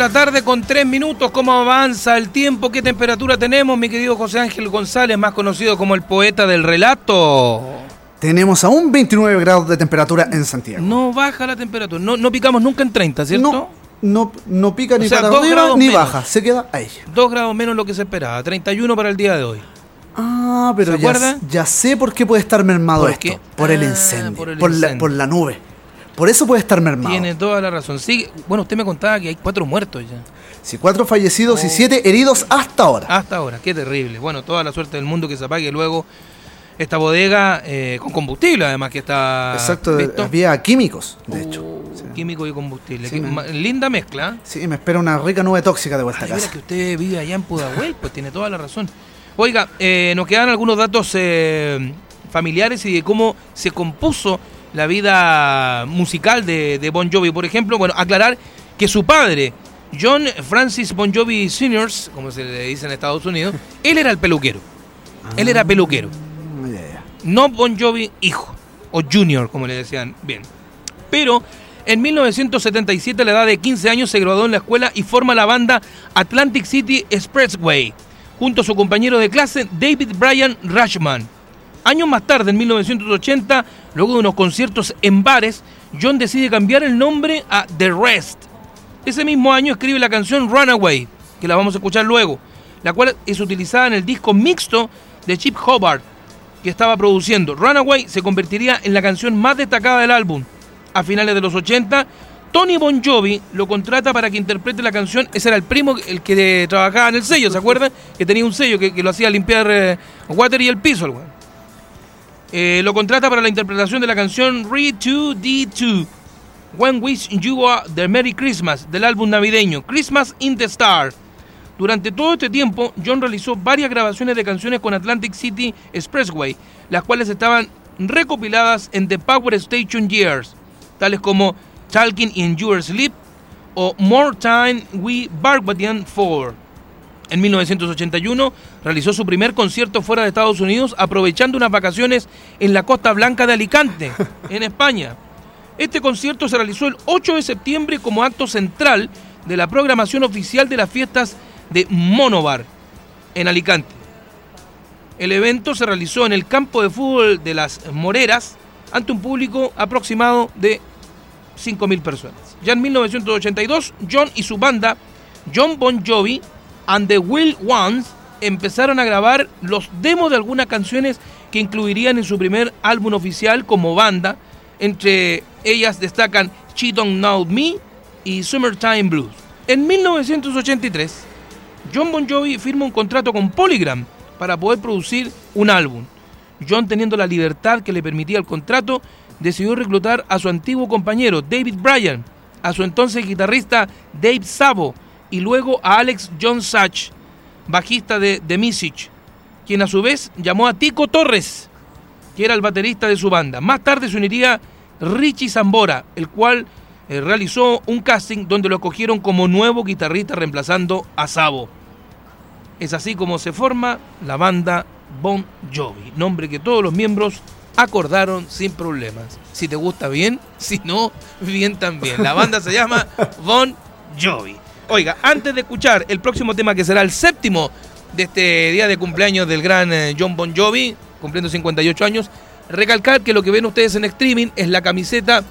La tarde con 3 minutos. ¿Cómo avanza el tiempo? ¿Qué temperatura tenemos, mi querido José Ángel González, más conocido como el poeta del relato? Tenemos aún 29 grados de temperatura en Santiago. No baja la temperatura. No, no picamos nunca en 30, ¿cierto? No, no, no pica O ni sea, para dos arriba ni menos. baja, se queda ahí. 2 grados menos lo que se esperaba. 31 para el día de hoy. Ah, pero ¿Se ya, sé por qué puede estar mermado ¿Por esto. Por el Ah, incendio. por Por, el la, incendio. por la nube. Por eso puede estar mermado. Tiene toda la razón. Sí, bueno, usted me contaba que hay cuatro muertos ya. Sí, cuatro fallecidos y Oh. siete heridos hasta ahora. Hasta ahora, qué terrible. Bueno, toda la suerte del mundo que se apague luego esta bodega eh, con combustible, además que está. Exacto, ¿listo? había químicos, de hecho. Oh, Sí. Químico y combustible. Sí, linda mezcla. Sí, me espera una rica nube tóxica de vuelta a mira casa. que usted vive allá en Pudahuel, pues tiene toda la razón. Oiga, eh, nos quedan algunos datos eh, familiares y de cómo se compuso la vida musical de, de Bon Jovi. Por ejemplo, bueno, aclarar que su padre, John Francis Bon Jovi Sr., como se le dice en Estados Unidos, <laughs> él era el peluquero. Él era peluquero. Ah, ya. No Bon Jovi hijo, o junior, como le decían bien. Pero en 1977, a la edad de 15 años, se graduó en la escuela y forma la banda Atlantic City Expressway, junto a su compañero de clase David Bryan Rashman. Años más tarde, en 1980, luego de unos conciertos en bares, John decide cambiar el nombre a The Rest. Ese mismo año escribe la canción Runaway, que la vamos a escuchar luego, la cual es utilizada en el disco mixto de Chip Hobart, que estaba produciendo. Runaway se convertiría en la canción más destacada del álbum. A finales de los 80, Tony Bon Jovi lo contrata para que interprete la canción. Ese era el primo, el que trabajaba en el sello, ¿se acuerdan? Que tenía un sello que, lo hacía limpiar eh, water y el piso. weón. Eh, lo contrata para la interpretación de la canción Re2D2. When Wish You Are the Merry Christmas del álbum navideño Christmas in the Star. Durante todo este tiempo, John realizó varias grabaciones de canciones con Atlantic City Expressway, las cuales estaban recopiladas en The Power Station Years, tales como Talking in Your Sleep o More Time We Barbadian 4. En 1981 realizó su primer concierto fuera de Estados Unidos aprovechando unas vacaciones en la Costa Blanca de Alicante, <laughs> en España. Este concierto se realizó el 8 de septiembre como acto central de la programación oficial de las fiestas de Monobar en Alicante. El evento se realizó en el campo de fútbol de las Moreras ante un público aproximado de 5.000 personas. Ya en 1982, John y su banda, John Bon Jovi and the Will Ones, empezaron a grabar los demos de algunas canciones que incluirían en su primer álbum oficial como banda. Entre ellas destacan She Don't Know Me y Summertime Blues. En 1983, John Bon Jovi firma un contrato con Polygram para poder producir un álbum. John, teniendo la libertad que le permitía el contrato, decidió reclutar a su antiguo compañero David Bryan, a su entonces guitarrista Dave Sabo y luego a Alex John Sach, bajista de The Message, quien a su vez llamó a Tico Torres, que era el baterista de su banda. Más tarde se uniría Richie Zambora, el cual eh, realizó un casting donde lo escogieron como nuevo guitarrista reemplazando a Sabo. Es así como se forma la banda Bon Jovi, nombre que todos los miembros acordaron sin problemas. Si te gusta bien, si no, bien también. La banda se llama Bon Jovi. Oiga, antes de escuchar el próximo tema que será el séptimo de este día de cumpleaños del gran eh, John Bon Jovi, cumpliendo 58 años, recalcar que lo que ven ustedes en streaming es la camiseta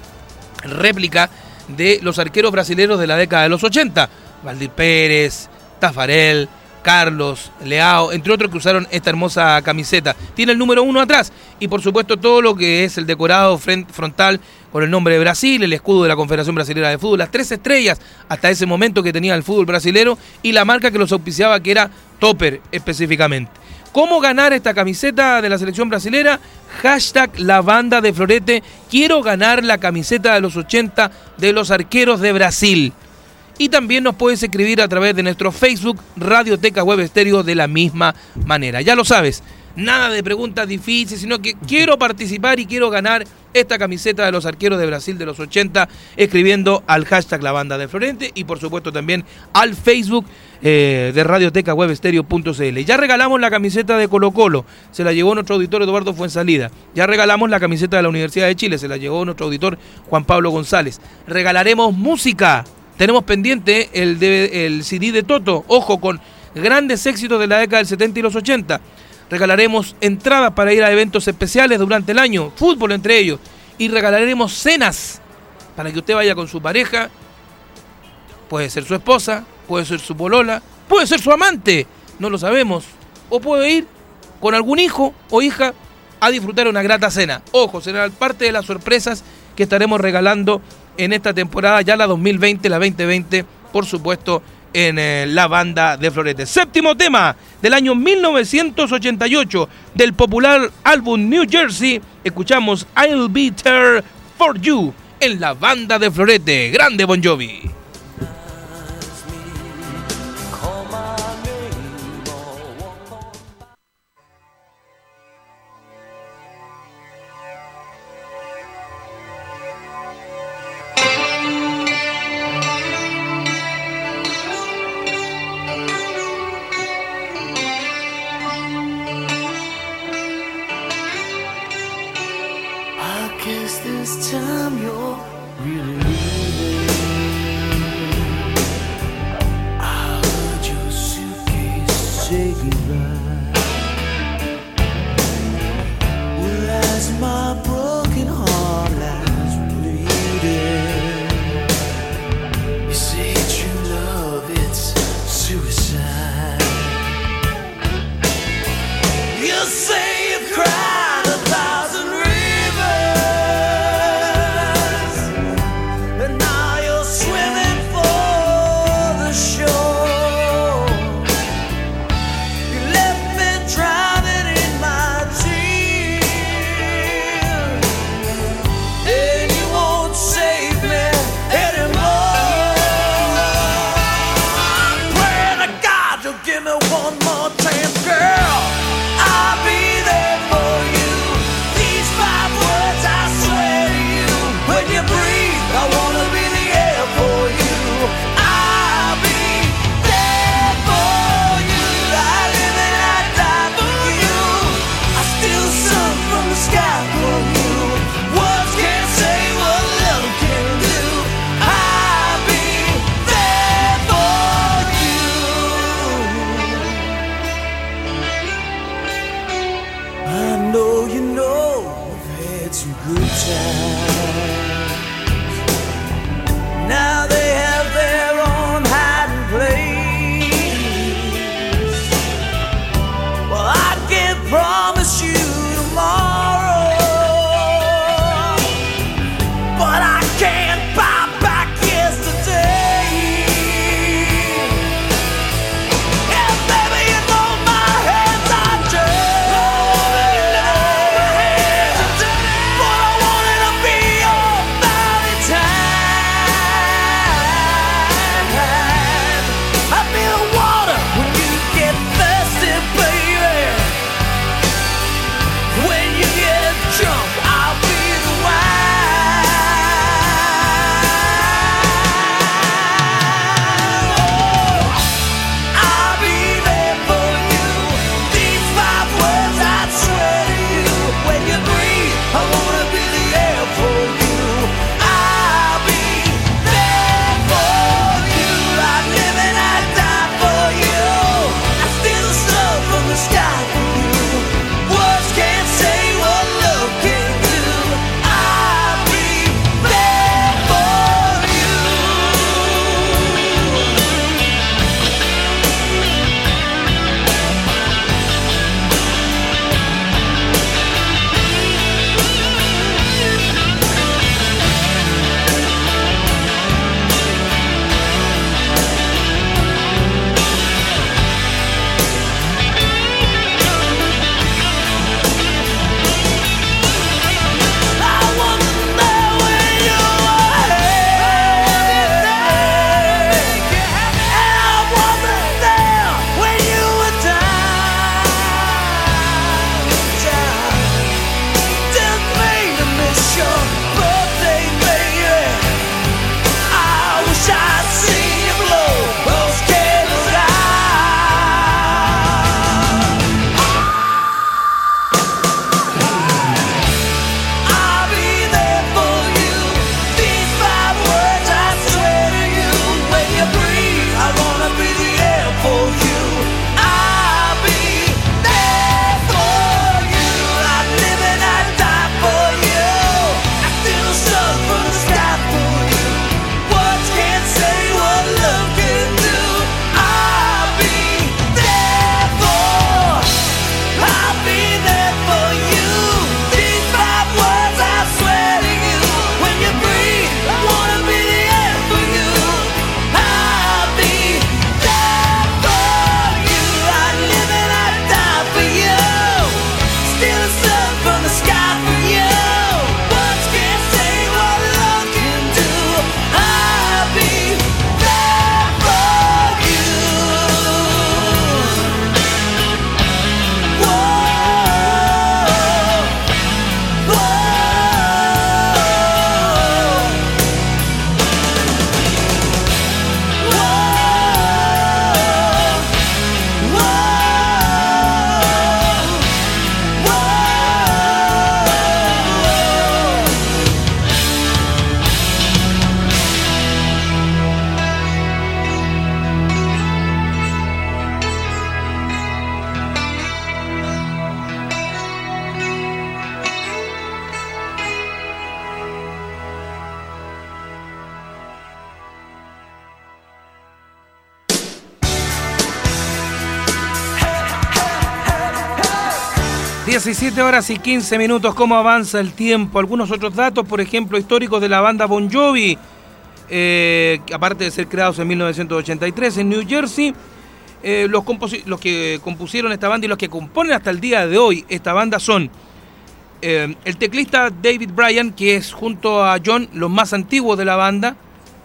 réplica de los arqueros brasileños de la década de los 80. Valdir Pérez, Tafarel, Carlos, Leao, entre otros que usaron esta hermosa camiseta. Tiene el número uno atrás y por supuesto todo lo que es el decorado frontal con el nombre de Brasil, el escudo de la Confederación Brasilera de Fútbol, las tres estrellas hasta ese momento que tenía el fútbol brasilero y la marca que los auspiciaba que era Topper específicamente. ¿Cómo ganar esta camiseta de la selección brasilera? Hashtag la banda de Florete. Quiero ganar la camiseta de los 80 de los arqueros de Brasil. Y también nos puedes escribir a través de nuestro Facebook Radioteca Web Estéreo de la misma manera. Ya lo sabes, nada de preguntas difíciles, sino que quiero participar y quiero ganar esta camiseta de los arqueros de Brasil de los 80, escribiendo al hashtag La Banda de Florente y por supuesto también al Facebook eh, de Radioteca Web Estéreo.cl. Ya regalamos la camiseta de Colo Colo, se la llevó nuestro auditor Eduardo Fuensalida. Ya regalamos la camiseta de la Universidad de Chile, se la llevó nuestro auditor Juan Pablo González. Regalaremos música Tenemos pendiente el, de- el CD de Toto, ojo, con grandes éxitos de la década del 70 y los 80. Regalaremos entradas para ir a eventos especiales durante el año, fútbol entre ellos. Y regalaremos cenas para que usted vaya con su pareja. Puede ser su esposa, puede ser su polola, puede ser su amante, no lo sabemos. O puede ir con algún hijo o hija a disfrutar una grata cena. Ojo, será parte de las sorpresas que estaremos regalando en esta temporada, ya la 2020, la 2020, por supuesto, en eh, la banda de Florete. Séptimo tema del año 1988 del popular álbum New Jersey. Escuchamos I'll Be There for You en la banda de Florete. Grande Bon Jovi. winter. Now 17 horas y 15 minutos, ¿cómo avanza el tiempo? Algunos otros datos, por ejemplo, históricos de la banda Bon Jovi, eh, aparte de ser creados en 1983 en New Jersey, eh, los, que compusieron esta banda y los que componen hasta el día de hoy esta banda son eh, el teclista David Bryan, que es junto a John los más antiguos de la banda,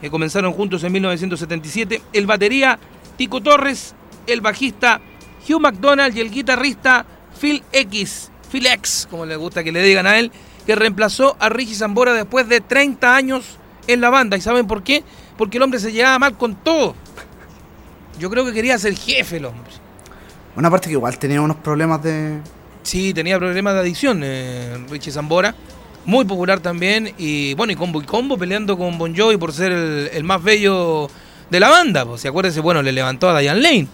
que comenzaron juntos en 1977, el batería Tico Torres, el bajista Hugh McDonald y el guitarrista Phil X, Phil X, como le gusta que le digan a él, que reemplazó a Richie Zambora después de 30 años en la banda. ¿Y saben por qué? Porque el hombre se llevaba mal con todo. Yo creo que quería ser jefe el hombre. Una parte que igual tenía unos problemas de... Sí, tenía problemas de adicción eh, Richie Zambora. Muy popular también. Y bueno, y Combo y Combo peleando con Bon Jovi por ser el, más bello de la banda. Pues, si acuérdense, bueno, le levantó a Diane Lane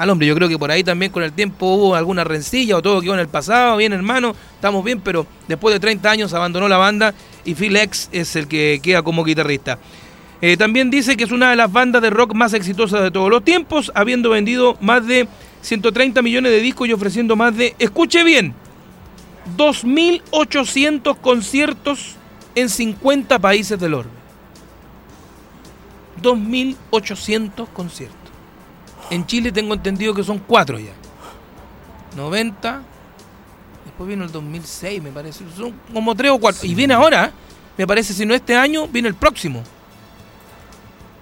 al hombre. Yo creo que por ahí también con el tiempo hubo alguna rencilla o todo quedó en el pasado, bien hermano, estamos bien, pero después de 30 años abandonó la banda y Phil X es el que queda como guitarrista. Eh, también dice que es una de las bandas de rock más exitosas de todos los tiempos, habiendo vendido más de 130 millones de discos y ofreciendo más de, escuche bien, 2.800 conciertos en 50 países del orbe. 2.800 conciertos. En Chile tengo entendido que son cuatro ya. 90. Después vino el 2006, me parece. Son como tres o cuatro. Y viene ahora, me parece, si no este año, viene el próximo.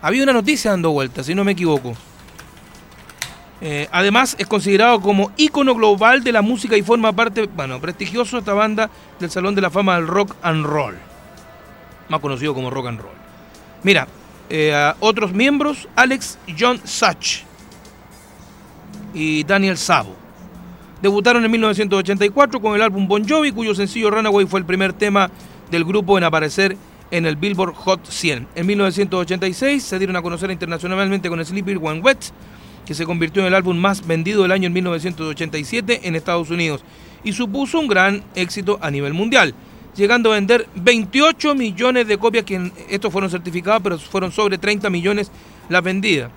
Había una noticia dando vueltas, si no me equivoco. Eh, además, es considerado como ícono global de la música y forma parte, bueno, prestigioso esta banda del Salón de la Fama del Rock and Roll. Más conocido como Rock and Roll. Mira, eh, otros miembros, Alex John Such, y Daniel Sabo. Debutaron en 1984 con el álbum Bon Jovi, cuyo sencillo Runaway fue el primer tema del grupo en aparecer en el Billboard Hot 100. En 1986 se dieron a conocer internacionalmente con Sleepy One Wet, que se convirtió en el álbum más vendido del año en 1987 en Estados Unidos y supuso un gran éxito a nivel mundial, llegando a vender 28 millones de copias, que estos fueron certificados, pero fueron sobre 30 millones las vendidas.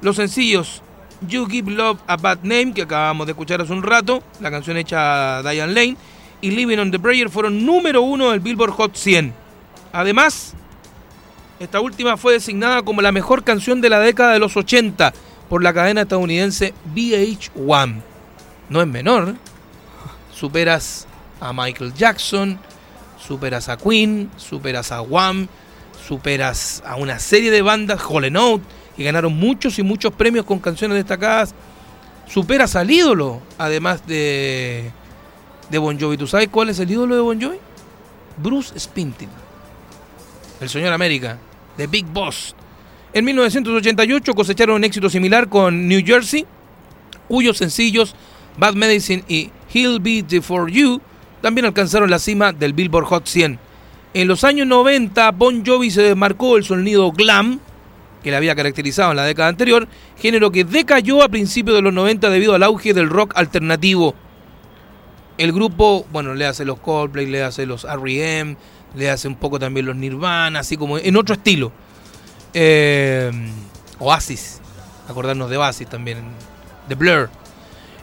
Los sencillos You Give Love a Bad Name, que acabamos de escuchar hace un rato, la canción hecha a Diane Lane, y Living on the Prayer fueron número uno del Billboard Hot 100. Además, esta última fue designada como la mejor canción de la década de los 80 por la cadena estadounidense VH1. No es menor. Superas a Michael Jackson, superas a Queen, superas a Wham, superas a una serie de bandas, Hall Note, que ganaron muchos y muchos premios con canciones destacadas. Superas al ídolo, además de, de Bon Jovi. ¿Tú sabes cuál es el ídolo de Bon Jovi? Bruce Springsteen, el señor América, de Big Boss. En 1988 cosecharon un éxito similar con New Jersey, cuyos sencillos Bad Medicine y He'll Be There For You también alcanzaron la cima del Billboard Hot 100. En los años 90, Bon Jovi se desmarcó el sonido glam que le había caracterizado en la década anterior, género que decayó a principios de los 90 debido al auge del rock alternativo. El grupo, bueno, le hace los Coldplay, le hace los R.E.M., le hace un poco también los Nirvana, así como en otro estilo. Eh, Oasis, acordarnos de Oasis también, de Blur.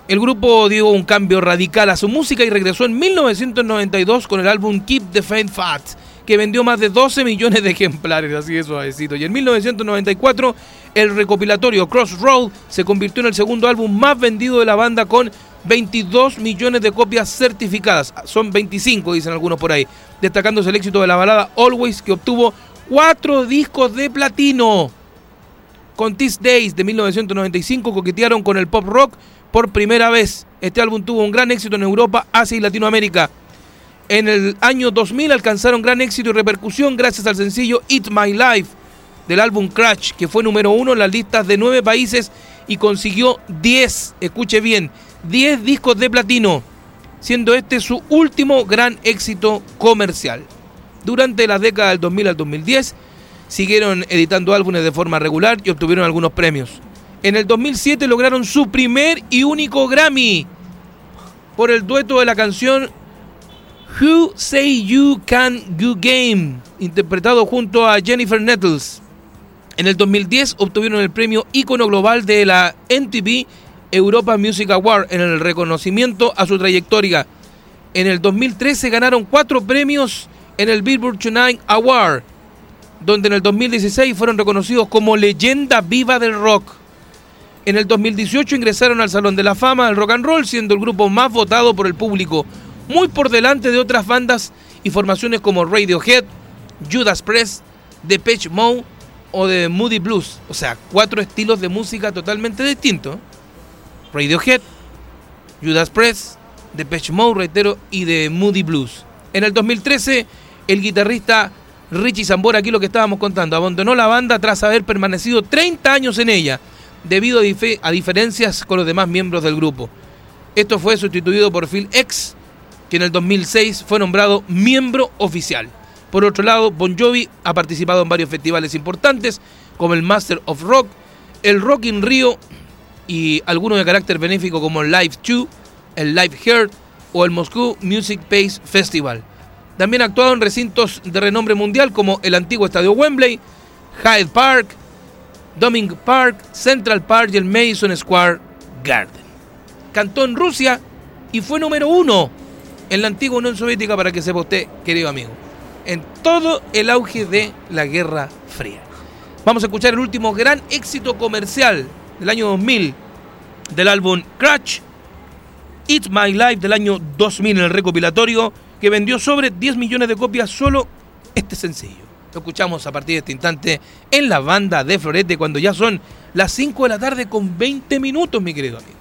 El grupo dio un cambio radical a su música y regresó en 1992 con el álbum Keep the Faint Fat, que vendió más de 12 millones de ejemplares, así de suavecito. Y en 1994, el recopilatorio Crossroad se convirtió en el segundo álbum más vendido de la banda con 22 millones de copias certificadas. Son 25, dicen algunos por ahí. Destacándose el éxito de la balada Always, que obtuvo cuatro discos de platino. Con These Days de 1995 coquetearon con el pop rock por primera vez. Este álbum tuvo un gran éxito en Europa, Asia y Latinoamérica. En el año 2000 alcanzaron gran éxito y repercusión gracias al sencillo Eat My Life del álbum Crash, que fue número uno en las listas de nueve países y consiguió 10, escuche bien, 10 discos de platino, siendo este su último gran éxito comercial. Durante la década del 2000 al 2010, siguieron editando álbumes de forma regular y obtuvieron algunos premios. En el 2007 lograron su primer y único Grammy por el dueto de la canción Who Say You Can Go Game, interpretado junto a Jennifer Nettles. En el 2010 obtuvieron el premio ícono global de la MTV Europa Music Award en el reconocimiento a su trayectoria. En el 2013 ganaron cuatro premios en el Billboard Tonight Award, donde en el 2016 fueron reconocidos como leyenda viva del rock. En el 2018 ingresaron al Salón de la Fama del Rock and Roll, siendo el grupo más votado por el público, muy por delante de otras bandas y formaciones como Radiohead, Judas Priest, Depeche Mode o de Moody Blues. O sea, cuatro estilos de música totalmente distintos. Radiohead, Judas Priest, Depeche Mode, reitero, y de Moody Blues. En el 2013, el guitarrista Richie Zambora, aquí lo que estábamos contando, abandonó la banda tras haber permanecido 30 años en ella, debido a diferencias con los demás miembros del grupo. Esto fue sustituido por Phil X, que en el 2006 fue nombrado miembro oficial. Por otro lado, Bon Jovi ha participado en varios festivales importantes, como el Master of Rock, el Rock in Rio y algunos de carácter benéfico como el Live 2, el Live Heart o el Moscow Music Pace Festival. También ha actuado en recintos de renombre mundial como el antiguo Estadio Wembley, Hyde Park, Doming Park, Central Park y el Madison Square Garden. Cantó en Rusia y fue número uno en la antigua Unión Soviética, para que sepa usted, querido amigo, en todo el auge de la Guerra Fría. Vamos a escuchar el último gran éxito comercial del año 2000 del álbum Crash, It's My Life del año 2000 en el recopilatorio, que vendió sobre 10 millones de copias solo este sencillo. Lo escuchamos a partir de este instante en la banda de Florete cuando ya son las 5 de la tarde con 20 minutos, mi querido amigo.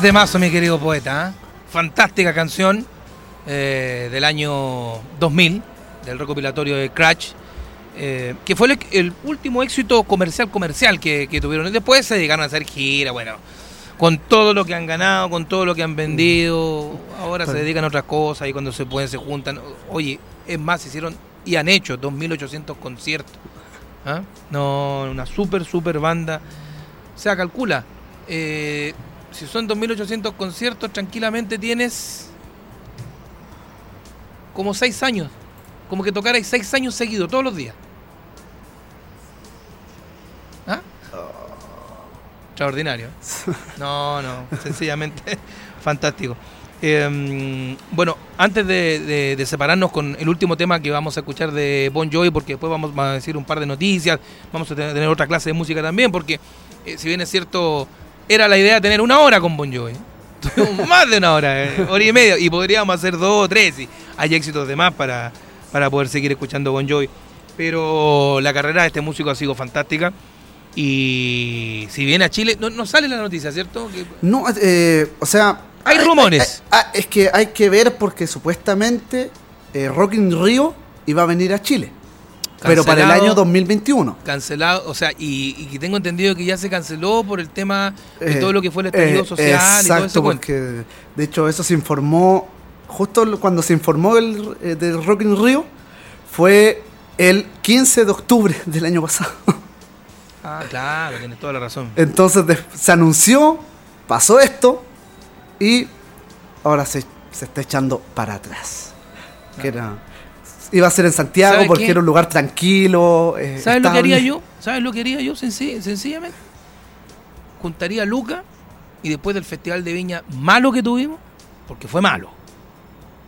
Qué temazo, mi querido poeta. ¿eh? Fantástica canción eh, del año 2000, del recopilatorio de Crash, eh, que fue el, el último éxito comercial comercial que, que tuvieron. Y después se llegaron a hacer gira, bueno, con todo lo que han ganado, con todo lo que han vendido. Ahora se dedican a otras cosas y cuando se pueden se juntan. Oye, es más, hicieron y han hecho 2.800 conciertos. ¿Ah? No, una super, super banda. O sea, calcula. eh, si son 2.800 conciertos, tranquilamente tienes como 6 años. Como que tocarais 6 años seguidos, todos los días. ¿Ah? Extraordinario. <laughs> No, no, sencillamente <laughs> fantástico. Eh, bueno, antes de, de- de separarnos con el último tema que vamos a escuchar de Bon Jovi, porque después vamos a decir un par de noticias, vamos a tener, tener otra clase de música también, porque eh, si bien es cierto, era la idea tener una hora con Bon Jovi. Tuvimos <laughs> más de una hora, eh, hora y media, y podríamos hacer dos o tres, y hay éxitos de más para, para poder seguir escuchando Bon Jovi. Pero la carrera de este músico ha sido fantástica. Y si viene a Chile, no, no sale la noticia, ¿cierto? Que- No, eh, o sea. Hay rumores. hay- hay- es que hay que ver porque supuestamente eh, Rock in Rio iba a venir a Chile. Pero para el año 2021. cancelado, o sea, y, y que tengo entendido que ya se canceló por el tema de Eh, todo lo que fue el estallido eh, social y todo Exacto, ese cuento. porque de hecho eso se informó, justo cuando se informó el, eh, del Rock in Rio, fue el 15 de octubre del año pasado. <laughs> Ah, claro, tienes toda la razón. Entonces se anunció, pasó esto y ahora se, se está echando para atrás. Que era, iba a ser en Santiago ¿Sabe porque qué? era un lugar tranquilo. eh, ¿Sabes lo que haría yo? ¿Sabes lo que haría yo? Senci- sencillamente. Juntaría a Luca y después del Festival de Viña malo que tuvimos, porque fue malo.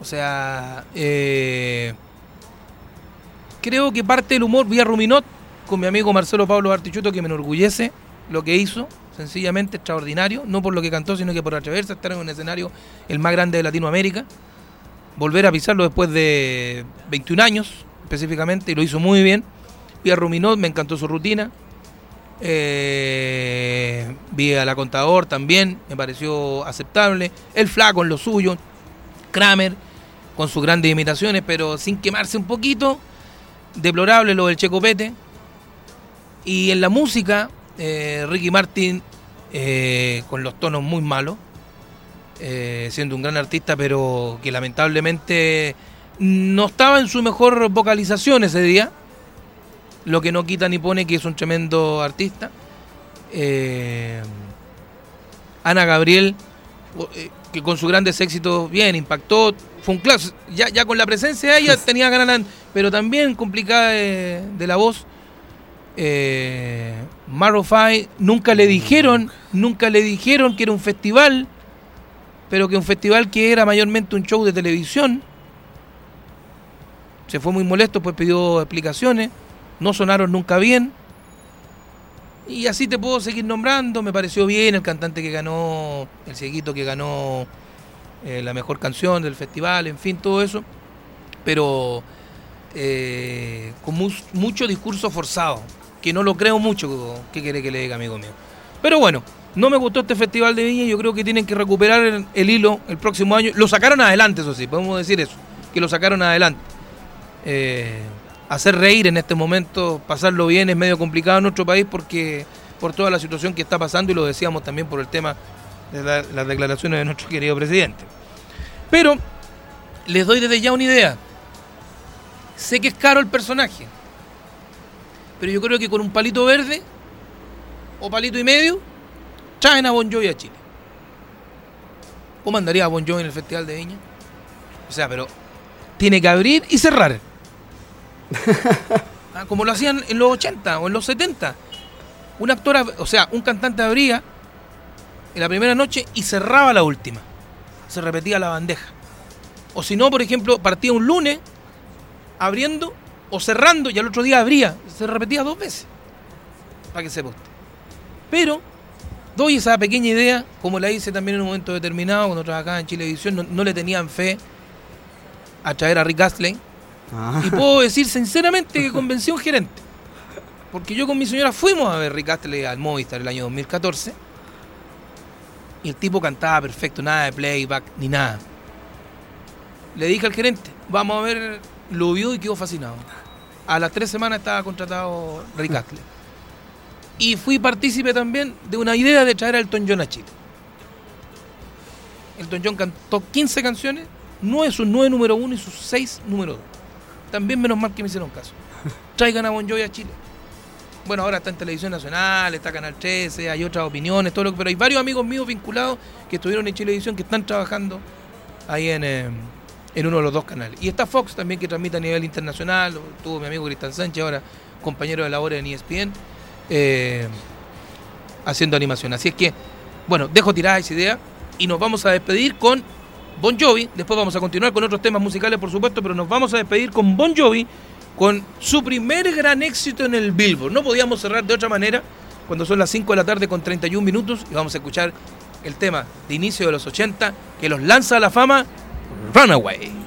O sea, eh, creo que parte del humor vía Ruminot con mi amigo Marcelo Pablo Artichuto, que me enorgullece lo que hizo, sencillamente extraordinario, no por lo que cantó, sino que por atreverse a estar en un escenario el más grande de Latinoamérica, volver a pisarlo después de 21 años específicamente, y lo hizo muy bien. Vi a Ruminot, me encantó su rutina. Eh, vi a la contador también, me pareció aceptable. El flaco en lo suyo. Kramer con sus grandes imitaciones, pero sin quemarse un poquito. Deplorable lo del Checopete. Y en la música, eh, Ricky Martin eh, con los tonos muy malos. Eh, siendo un gran artista, pero que lamentablemente no estaba en su mejor vocalización ese día. Lo que no quita ni pone que es un tremendo artista. Eh, Ana Gabriel, eh, que con sus grandes éxitos, bien, impactó. Fue un clásico. Ya, ya con la presencia de ella tenía ganas, pero también complicada de, de la voz. Eh, Maroon five, nunca le dijeron, nunca le dijeron que era un festival, pero que un festival que era mayormente un show de televisión. Se fue muy molesto, pues pidió explicaciones. No sonaron nunca bien. Y así te puedo seguir nombrando. Me pareció bien el cantante que ganó, el cieguito que ganó eh, la mejor canción del festival, en fin, todo eso. Pero eh, con mu- mucho discurso forzado, que no lo creo mucho. ¿Qué quiere que le diga, amigo mío? Pero bueno, no me gustó este festival de Viña. Yo creo que tienen que recuperar el, hilo el próximo año. Lo sacaron adelante, eso sí, podemos decir eso, que lo sacaron adelante. Eh, hacer reír en este momento, pasarlo bien es medio complicado en nuestro país porque por toda la situación que está pasando y lo decíamos también por el tema de la- las declaraciones de nuestro querido presidente. Pero les doy desde ya una idea. Sé que es caro el personaje, pero yo creo que con un palito verde o palito y medio traen a Bon Jovi a Chile. ¿O mandaría a Bon Jovi en el Festival de Viña? O sea, pero tiene que abrir y cerrar. <laughs> Ah, como lo hacían en los 80 o en los 70. Un actor, o sea, un cantante abría en la primera noche y cerraba la última. Se repetía la bandeja. O si no, por ejemplo, partía un lunes abriendo o cerrando y al otro día abría. Se repetía dos veces. Para que sepa usted. Pero doy esa pequeña idea, como la hice también en un momento determinado cuando trabajaba en Chilevisión, no, no le tenían fe a traer a Rick Astley. Ah. Y puedo <laughs> decir sinceramente que convencí a un gerente. Porque yo con mi señora fuimos a ver Rick Astley al Movistar el año 2014. Y el tipo cantaba perfecto, nada de playback ni nada. Le dije al gerente, vamos a ver, lo vio y quedó fascinado. A las tres semanas estaba contratado Rick <laughs> Astley. Y fui partícipe también de una idea de traer a Elton John a Chile. Elton John cantó 15 canciones, nueve sus nueve número uno y sus seis número dos. También menos mal que me hicieron caso. <laughs> Traigan a Bon Jovi a Chile. Bueno, ahora está en Televisión Nacional, está Canal 13, hay otras opiniones, todo lo que, pero hay varios amigos míos vinculados que estuvieron en Chilevisión que están trabajando ahí en, eh, en uno de los dos canales. Y está Fox también que transmite a nivel internacional, tuvo mi amigo Cristian Sánchez, ahora compañero de labor en ESPN, eh, haciendo animación. Así es que, bueno, dejo tirada esa idea y nos vamos a despedir con Bon Jovi. Después vamos a continuar con otros temas musicales, por supuesto, pero nos vamos a despedir con Bon Jovi con su primer gran éxito en el Billboard. No podíamos cerrar de otra manera cuando son las 5 de la tarde con 31 minutos y vamos a escuchar el tema de inicio de los 80 que los lanza a la fama, Runaway.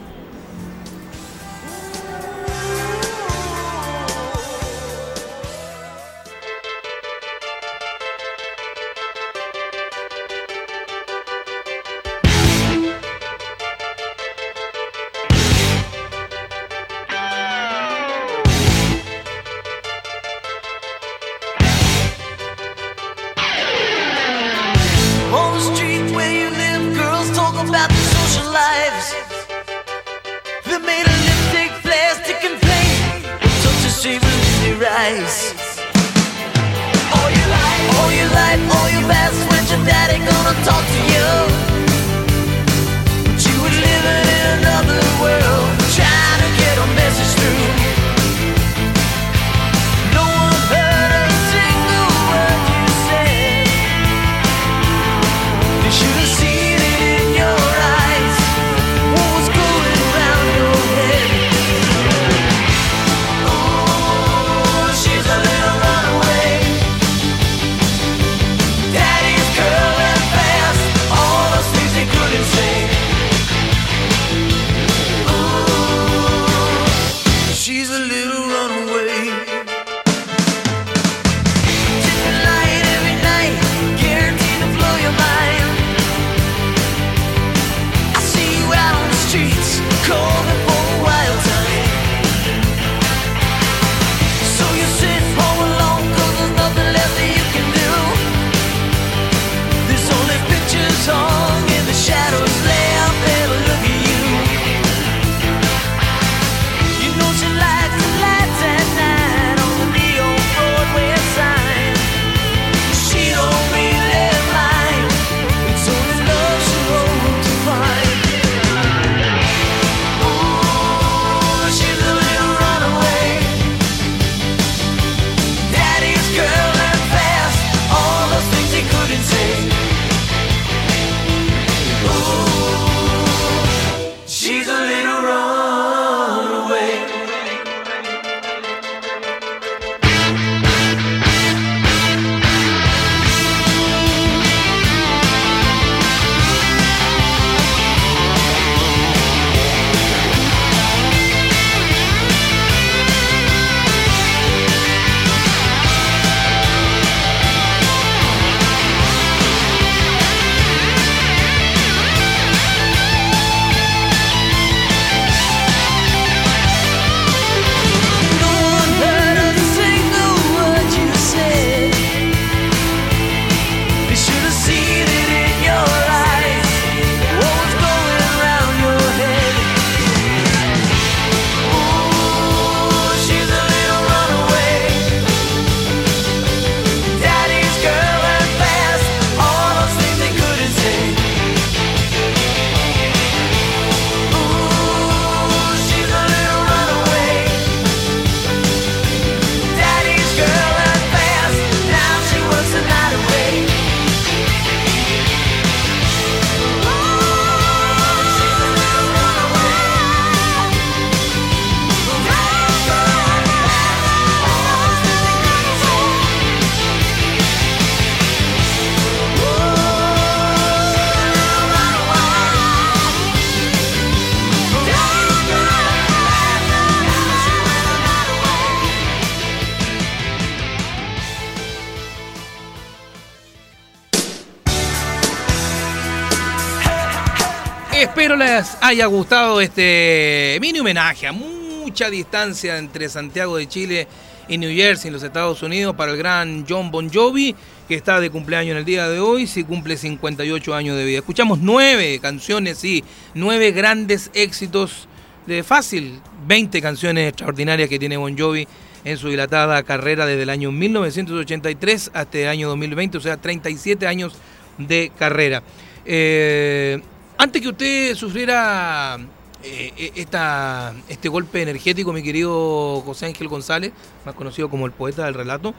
Haya gustado este mini homenaje a mucha distancia entre Santiago de Chile y New Jersey, en los Estados Unidos, para el gran John Bon Jovi, que está de cumpleaños en el día de hoy, si cumple 58 años de vida. Escuchamos nueve canciones, sí, nueve grandes éxitos de fácil, 20 canciones extraordinarias que tiene Bon Jovi en su dilatada carrera desde el año 1983 hasta el año 2020, o sea, 37 años de carrera. Eh, antes que usted sufriera eh, esta, este golpe energético, mi querido José Ángel González, más conocido como el poeta del relato,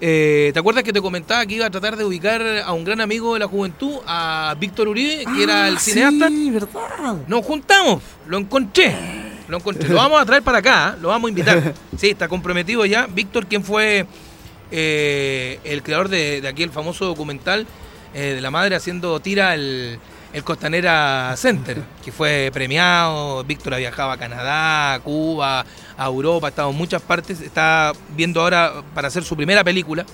eh, ¿te acuerdas que te comentaba que iba a tratar de ubicar a un gran amigo de la juventud, a Víctor Uribe, que era el Ah, cineasta? Sí, verdad. Nos juntamos, lo encontré. Lo encontré. Lo vamos a traer para acá, ¿eh? lo vamos a invitar. <laughs> Sí, está comprometido ya. Víctor, quien fue eh, el creador de, de aquí el famoso documental de la madre haciendo tira el, el Costanera Center, que fue premiado. Víctor ha viajado a Canadá, a Cuba, a Europa, ha estado en muchas partes. Está viendo ahora para hacer su primera película.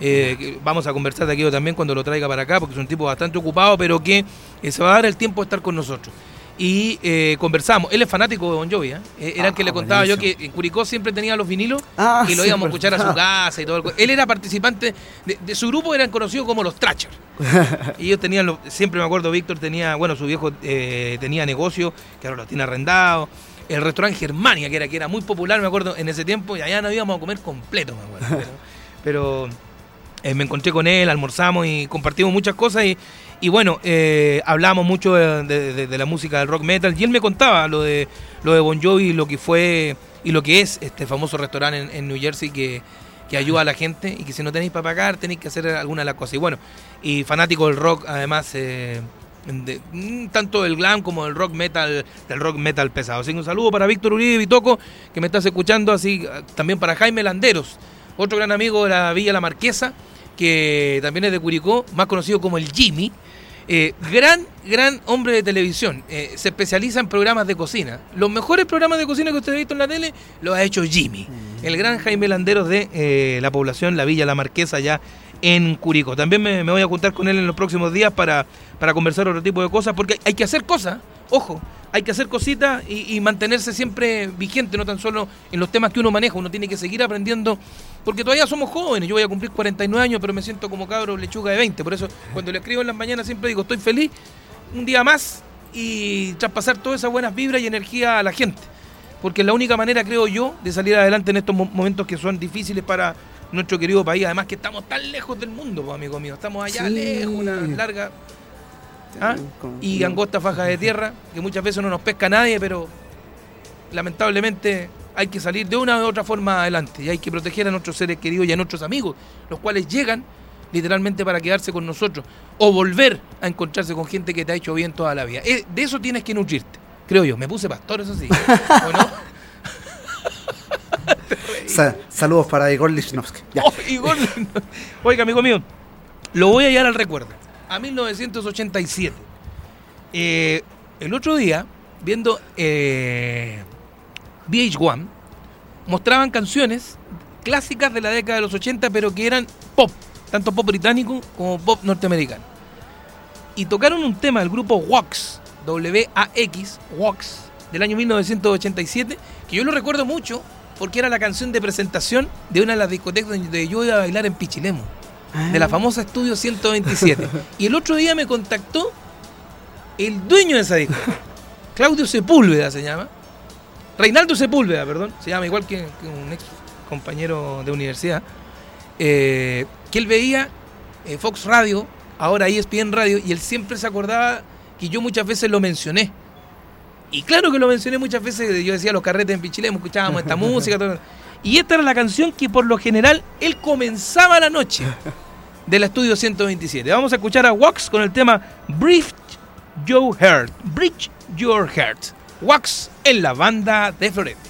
Eh, vamos a conversar de aquello también cuando lo traiga para acá, porque es un tipo bastante ocupado, pero que eh, se va a dar el tiempo de estar con nosotros. Y eh, conversamos. Él es fanático de Bon Jovi, ¿eh? Eh, Era el que Ah, le contaba yo que en Curicó siempre tenía los vinilos Ah, y lo sí, íbamos a escuchar a su casa y todo. el Él era participante, de, de su grupo eran conocidos como los Thrasher. <laughs> y ellos tenían, los- siempre me acuerdo, Víctor tenía, bueno, su viejo eh, tenía negocio, que ahora lo tiene arrendado. El restaurante Germania, que era, que era muy popular, me acuerdo, en ese tiempo, y allá nos íbamos a comer completo, me acuerdo. <laughs> Pero, pero, eh, me encontré con él, almorzamos y compartimos muchas cosas y, bueno, eh, hablamos mucho de, la música del rock metal y él me contaba lo de lo de Bon Jovi y lo que fue y lo que es este famoso restaurante en, New Jersey que, que ayuda a la gente y que si no tenéis para pagar tenéis que hacer alguna de las cosas. Y bueno, y fanático del rock además, eh, de- mm, tanto del glam como del rock metal, del rock metal pesado. Así que un saludo para Víctor Uribe Vitoco, que me estás escuchando, así también para Jaime Landeros, otro gran amigo de la Villa La Marquesa, que también es de Curicó, más conocido como el Jimmy. Eh, gran, gran hombre de televisión. Eh, se especializa en programas de cocina. Los mejores programas de cocina que usted ha visto en la tele los ha hecho Jimmy, el gran Jaime Landeros de eh, la población, la Villa La Marquesa, allá en Curicó. También me, me voy a juntar con él en los próximos días para, para conversar otro tipo de cosas, porque hay que hacer cosas, ojo, hay que hacer cositas y, y mantenerse siempre vigente, no tan solo en los temas que uno maneja, uno tiene que seguir aprendiendo, porque todavía somos jóvenes, yo voy a cumplir 49 años, pero me siento como cabro lechuga de 20, por eso cuando le escribo en las mañanas siempre digo, estoy feliz, un día más y traspasar todas esas buenas vibras y energía a la gente, porque es la única manera, creo yo, de salir adelante en estos mo- momentos que son difíciles para nuestro querido país, además que estamos tan lejos del mundo, pues, amigo mío, estamos allá Sí. lejos, una larga ¿ah? Con- y angosta faja de tierra, que muchas veces no nos pesca nadie, pero lamentablemente hay que salir de una u otra forma adelante y hay que proteger a nuestros seres queridos y a nuestros amigos, los cuales llegan literalmente para quedarse con nosotros o volver a encontrarse con gente que te ha hecho bien toda la vida. Eh, De eso tienes que nutrirte, creo yo. Me puse pastor, eso sí. <laughs> ¿O no? <laughs> Sa- saludos para Igor Lichnowsky. Oh, Igor. Oiga, amigo mío, lo voy a llevar al recuerdo. A 1987. Eh, el otro día, viendo eh, VH1, mostraban canciones clásicas de la década de los 80, pero que eran pop, tanto pop británico como pop norteamericano. Y tocaron un tema del grupo Wax, W-A-X, Wax, del año 1987, que yo lo recuerdo mucho porque era la canción de presentación de una de las discotecas donde yo iba a bailar en De la famosa Estudio 127. Y el otro día me contactó el dueño de esa discoteca, Claudio Sepúlveda se llama, Reinaldo Sepúlveda, perdón, se llama igual que, que un ex compañero de universidad, eh, que él veía eh, Fox Radio, ahora ESPN Radio, y él siempre se acordaba que yo muchas veces lo mencioné. Y claro que lo mencioné muchas veces, yo decía los carretes en Pichilemu, escuchábamos esta <laughs> música, todo. Y esta era la canción que por lo general él comenzaba la noche <laughs> del estudio 127. Vamos a escuchar a Wax con el tema Bridge Your Heart. Bridge Your Heart. Wax en la banda de Florete.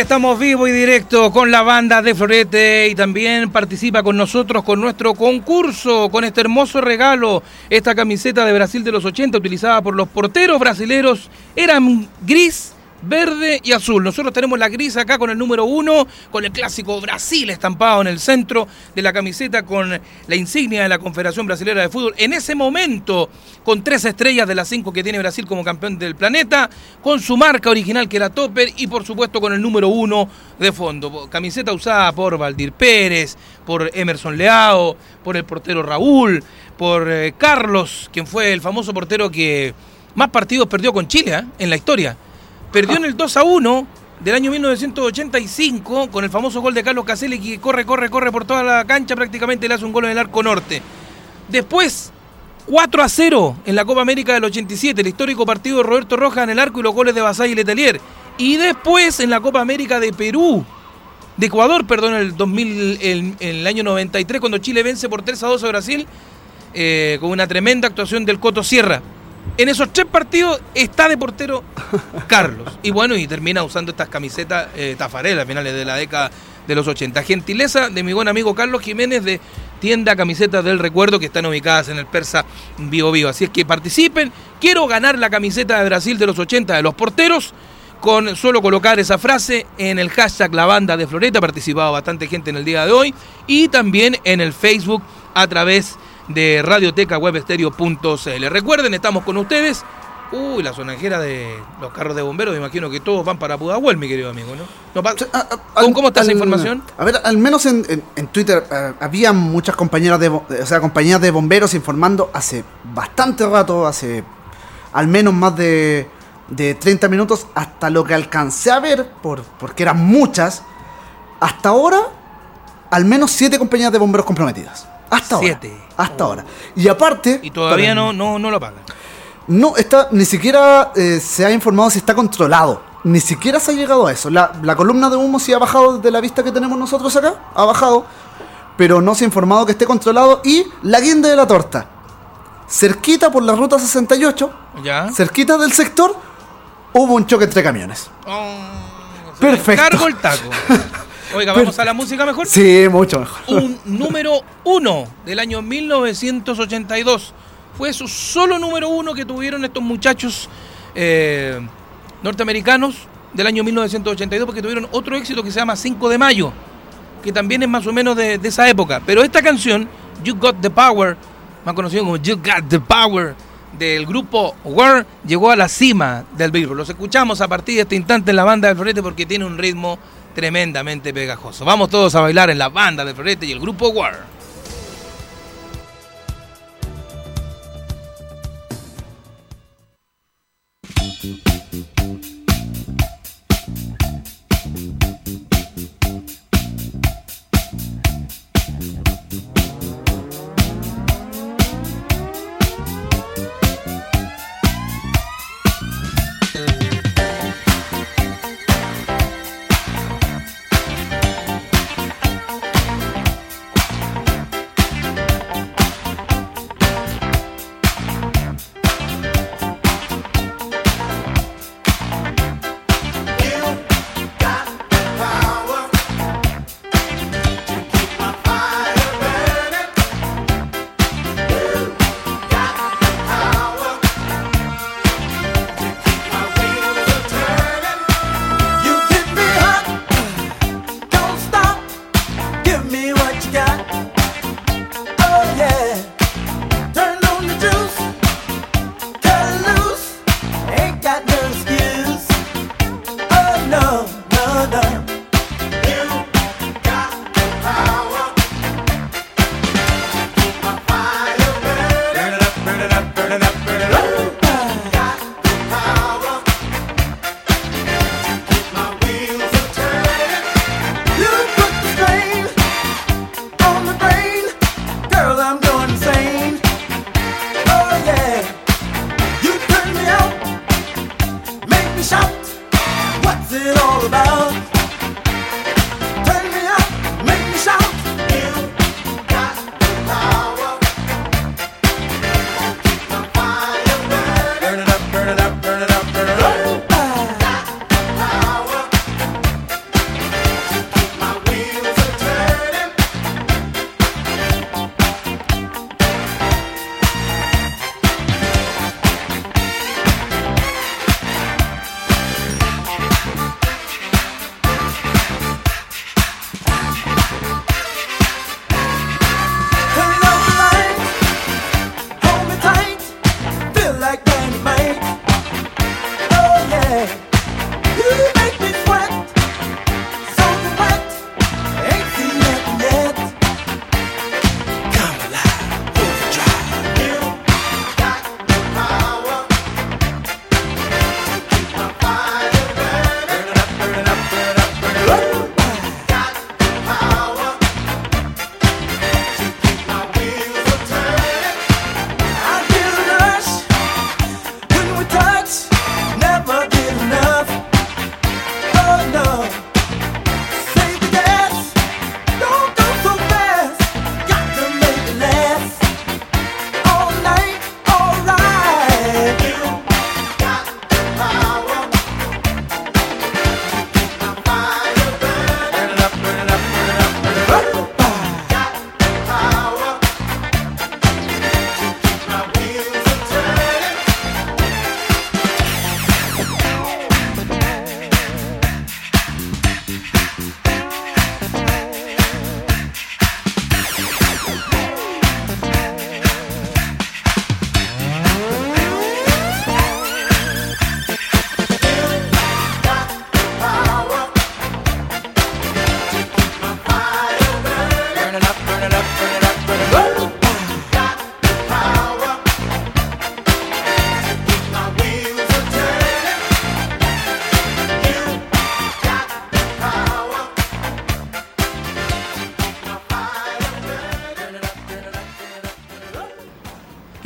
Estamos vivo y directo con la banda de Florete y también participa con nosotros con nuestro concurso, con este hermoso regalo, esta camiseta de Brasil de los 80 utilizada por los porteros brasileros, eran gris verde y azul. Nosotros tenemos la gris acá con el número uno, con el clásico Brasil estampado en el centro de la camiseta, con la insignia de la Confederación Brasilera de Fútbol. En ese momento, con tres estrellas de las cinco que tiene Brasil como campeón del planeta, con su marca original que era Topper y por supuesto con el número uno de fondo. Camiseta usada por Valdir Pérez, por Emerson Leao, por el portero Raúl, por eh, Carlos, quien fue el famoso portero que más partidos perdió con Chile ¿eh? en la historia. Perdió en el 2 a 1 del año 1985 con el famoso gol de Carlos Caselli que corre, corre, corre por toda la cancha, prácticamente le hace un gol en el arco norte. Después, 4 a 0 en la Copa América del 87, el histórico partido de Roberto Rojas en el arco y los goles de Basay y Letelier. Y después en la Copa América de Perú, de Ecuador, perdón, el 2000, el, el año 93, cuando Chile vence por 3 a 2 a Brasil, eh, con una tremenda actuación del Coto Sierra. En esos tres partidos está de portero Carlos. Y bueno, y termina usando estas camisetas eh, tafarelas finales de la década de los 80. Gentileza de mi buen amigo Carlos Jiménez de tienda Camisetas del Recuerdo que están ubicadas en el Persa Vivo Vivo. Así es que participen. Quiero ganar la camiseta de Brasil de los 80 de los porteros. Con solo colocar esa frase en el hashtag La Banda de Floreta, ha participado bastante gente en el día de hoy, y también en el Facebook a través de radiotecawebstereo.cl. Recuerden, estamos con ustedes. Uy, la sonajera de los carros de bomberos, me imagino que todos van para Pudahuel, mi querido amigo, ¿no? No pa- ¿Cómo, está esa al- información? A ver, al menos en, en- en Twitter eh, había muchas compañeras de, o sea, compañías de bomberos informando hace bastante rato, hace al menos más de, de 30 minutos, hasta lo que alcancé a ver, por, porque eran muchas, hasta ahora, al menos 7 compañías de bomberos comprometidas. Hasta ahora. Siete. Hasta Oh. ahora. Y aparte... Y todavía no, no, no lo pagan. no está, ni siquiera eh, se ha informado si está controlado. Ni siquiera se ha llegado a eso. La, la columna de humo sí ha bajado desde la vista que tenemos nosotros acá. Ha bajado. Pero no se ha informado que esté controlado. Y la guinda de la torta. Cerquita por la ruta 68. ¿Ya? Cerquita del sector. Hubo un choque entre camiones. Oh, Perfecto. Cargo el taco. <laughs> Oiga, vamos a la música mejor. Sí, mucho mejor. un número uno del año 1982. Fue su solo número uno que tuvieron estos muchachos eh, norteamericanos del año 1982 porque tuvieron otro éxito que se llama 5 de mayo, que también es más o menos de, de esa época. Pero esta canción, You Got the Power, más conocido como You Got the Power, del grupo War, llegó a la cima del Billboard. Los escuchamos a partir de este instante en la banda del Florete porque tiene un ritmo tremendamente pegajoso. Vamos todos a bailar en la banda del Florete y el grupo War.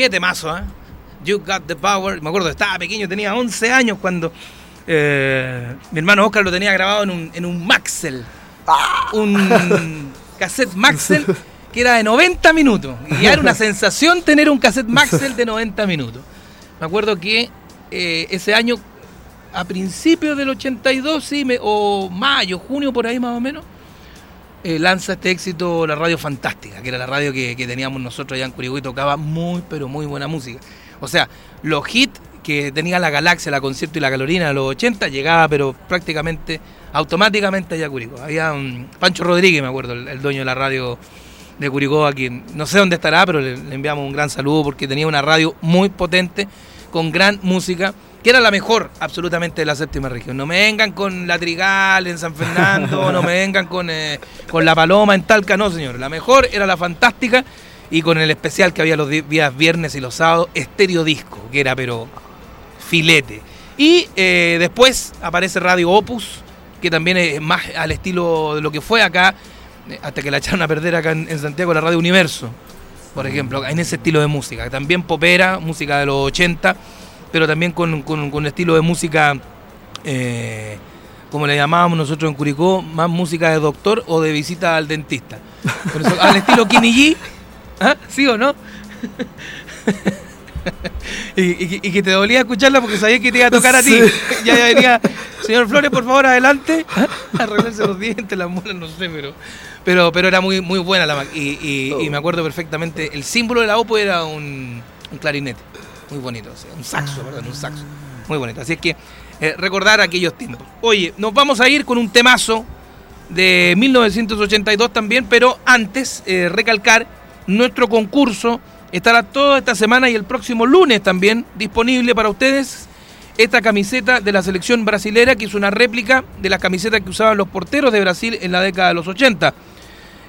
Qué temazo, ¿eh? You Got the Power. Me acuerdo, estaba pequeño, tenía 11 años cuando eh, mi hermano Oscar lo tenía grabado en un, en un Maxell. Un cassette Maxell que era de 90 minutos. Y era una sensación tener un cassette Maxell de 90 minutos. Me acuerdo que eh, ese año, a principios del 82, sí, me- o mayo, junio, por ahí más o menos, eh, lanza este éxito la radio Fantástica, que era la radio que, teníamos nosotros allá en Curicó y tocaba muy, pero muy buena música. O sea, los hits que tenía la Galaxia, la Concierto y la Calorina de los 80 llegaba, pero prácticamente automáticamente allá a Curicó. Había un Pancho Rodríguez, me acuerdo, el, dueño de la radio de Curicó, a quien no sé dónde estará, pero le enviamos un gran saludo porque tenía una radio muy potente, con gran música, que era la mejor absolutamente de la séptima región. No me vengan con la Trigal en San Fernando, no me vengan con, eh, con la Paloma en Talca, no señor. La mejor era la Fantástica y con el especial que había los días viernes y los sábados, Estéreo Disco, que era pero filete. Y eh, después aparece Radio Opus, que también es más al estilo de lo que fue acá, eh, hasta que la echaron a perder acá en, en Santiago, la Radio Universo, por ejemplo, en ese estilo de música. También popera, música de los 80, pero también con, con, con estilo de música, eh, como le llamábamos nosotros en Curicó, más música de doctor o de visita al dentista. Por eso, al estilo <laughs> Kenny G, ¿ah? ¿sí o no? <laughs> y, y- y que te dolía escucharla porque sabías que te iba a tocar a ti. Sí. Ya, ya venía, señor Flores, por favor, adelante. <laughs> Arreglarse los dientes, las muelas, no sé, pero, pero, pero era muy, muy buena la ma- y, y- y me acuerdo perfectamente, el símbolo de la OPO era un, un clarinete, muy bonito, o sea, un saxo, perdón, un saxo, muy bonito. Así es que eh, recordar aquellos tiempos. Oye, nos vamos a ir con un temazo de 1982 también, pero antes eh, recalcar nuestro concurso estará toda esta semana y el próximo lunes también disponible para ustedes esta camiseta de la selección brasilera que es una réplica de las camisetas que usaban los porteros de Brasil en la década de los 80.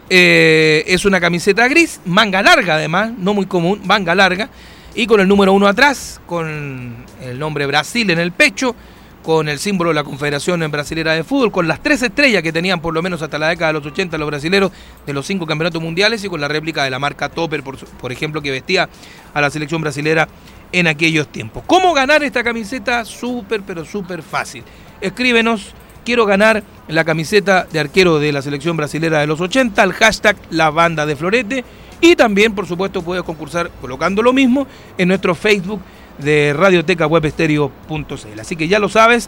Eh, es una camiseta gris, manga larga además, no muy común, manga larga, y con el número uno atrás, con el nombre Brasil en el pecho, con el símbolo de la Confederación Brasilera de Fútbol, con las tres estrellas que tenían por lo menos hasta la década de los 80 los brasileros de los cinco campeonatos mundiales y con la réplica de la marca Topper, por, ejemplo, que vestía a la selección brasilera en aquellos tiempos. ¿Cómo ganar esta camiseta? Súper, pero súper fácil. Escríbenos, quiero ganar la camiseta de arquero de la selección brasilera de los 80, al hashtag La Banda de Florete. Y también, por supuesto, puedes concursar colocando lo mismo en nuestro Facebook de radiotecawebstereo.cl. Así que ya lo sabes,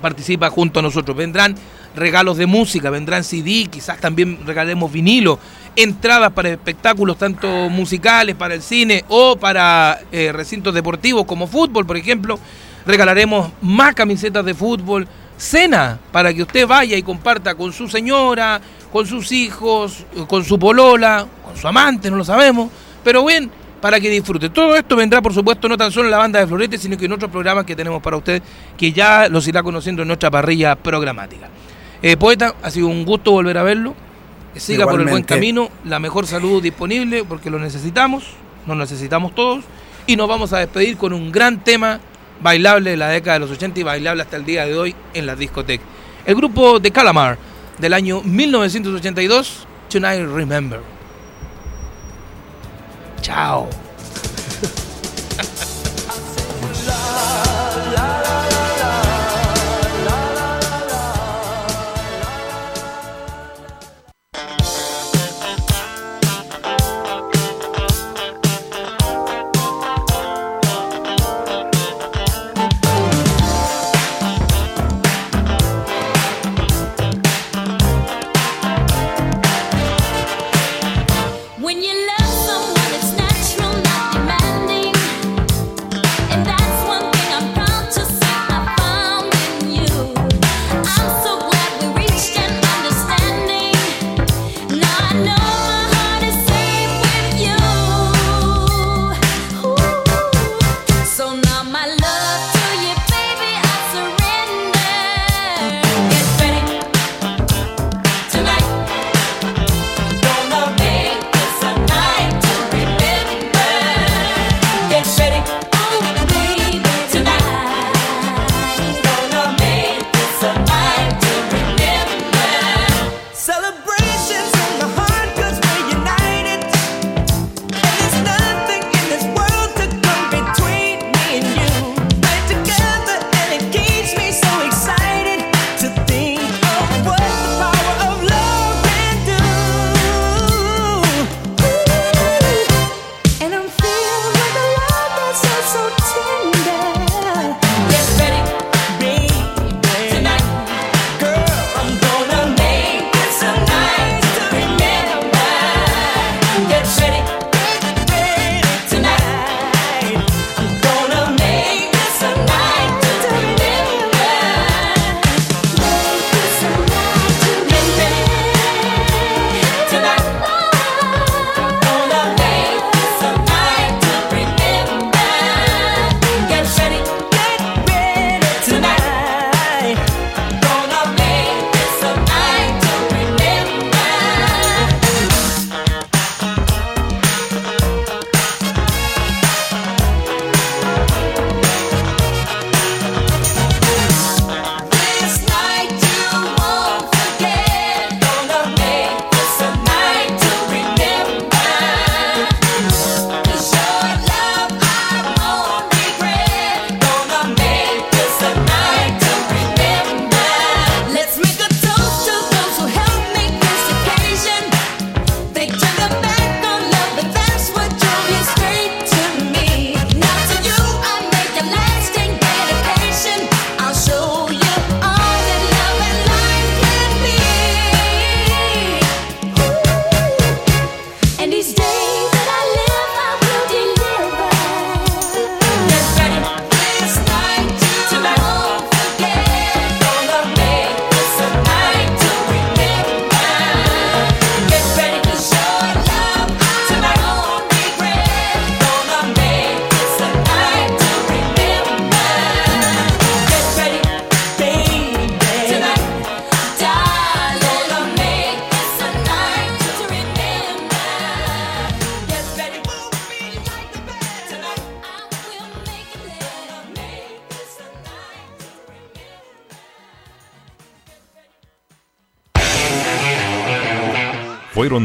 participa junto a nosotros. Vendrán regalos de música, vendrán CD, quizás también regalemos vinilo, entradas para espectáculos tanto musicales, para el cine o para eh, recintos deportivos como fútbol, por ejemplo. Regalaremos más camisetas de fútbol, cena para que usted vaya y comparta con su señora, con sus hijos, con su polola, con su amante, no lo sabemos, pero bien, para que disfrute. Todo esto vendrá, por supuesto, no tan solo en la banda de Florete, sino que en otros programas que tenemos para usted, que ya los irá conociendo en nuestra parrilla programática. Eh, poeta, ha sido un gusto volver a verlo. Que siga por el buen camino, la mejor salud disponible, porque lo necesitamos, nos necesitamos todos. Y nos vamos a despedir con un gran tema bailable de la década de los 80 y bailable hasta el día de hoy en las discotecas. El grupo de Calamar del año 1982, Tonight Remember. Chao. <laughs>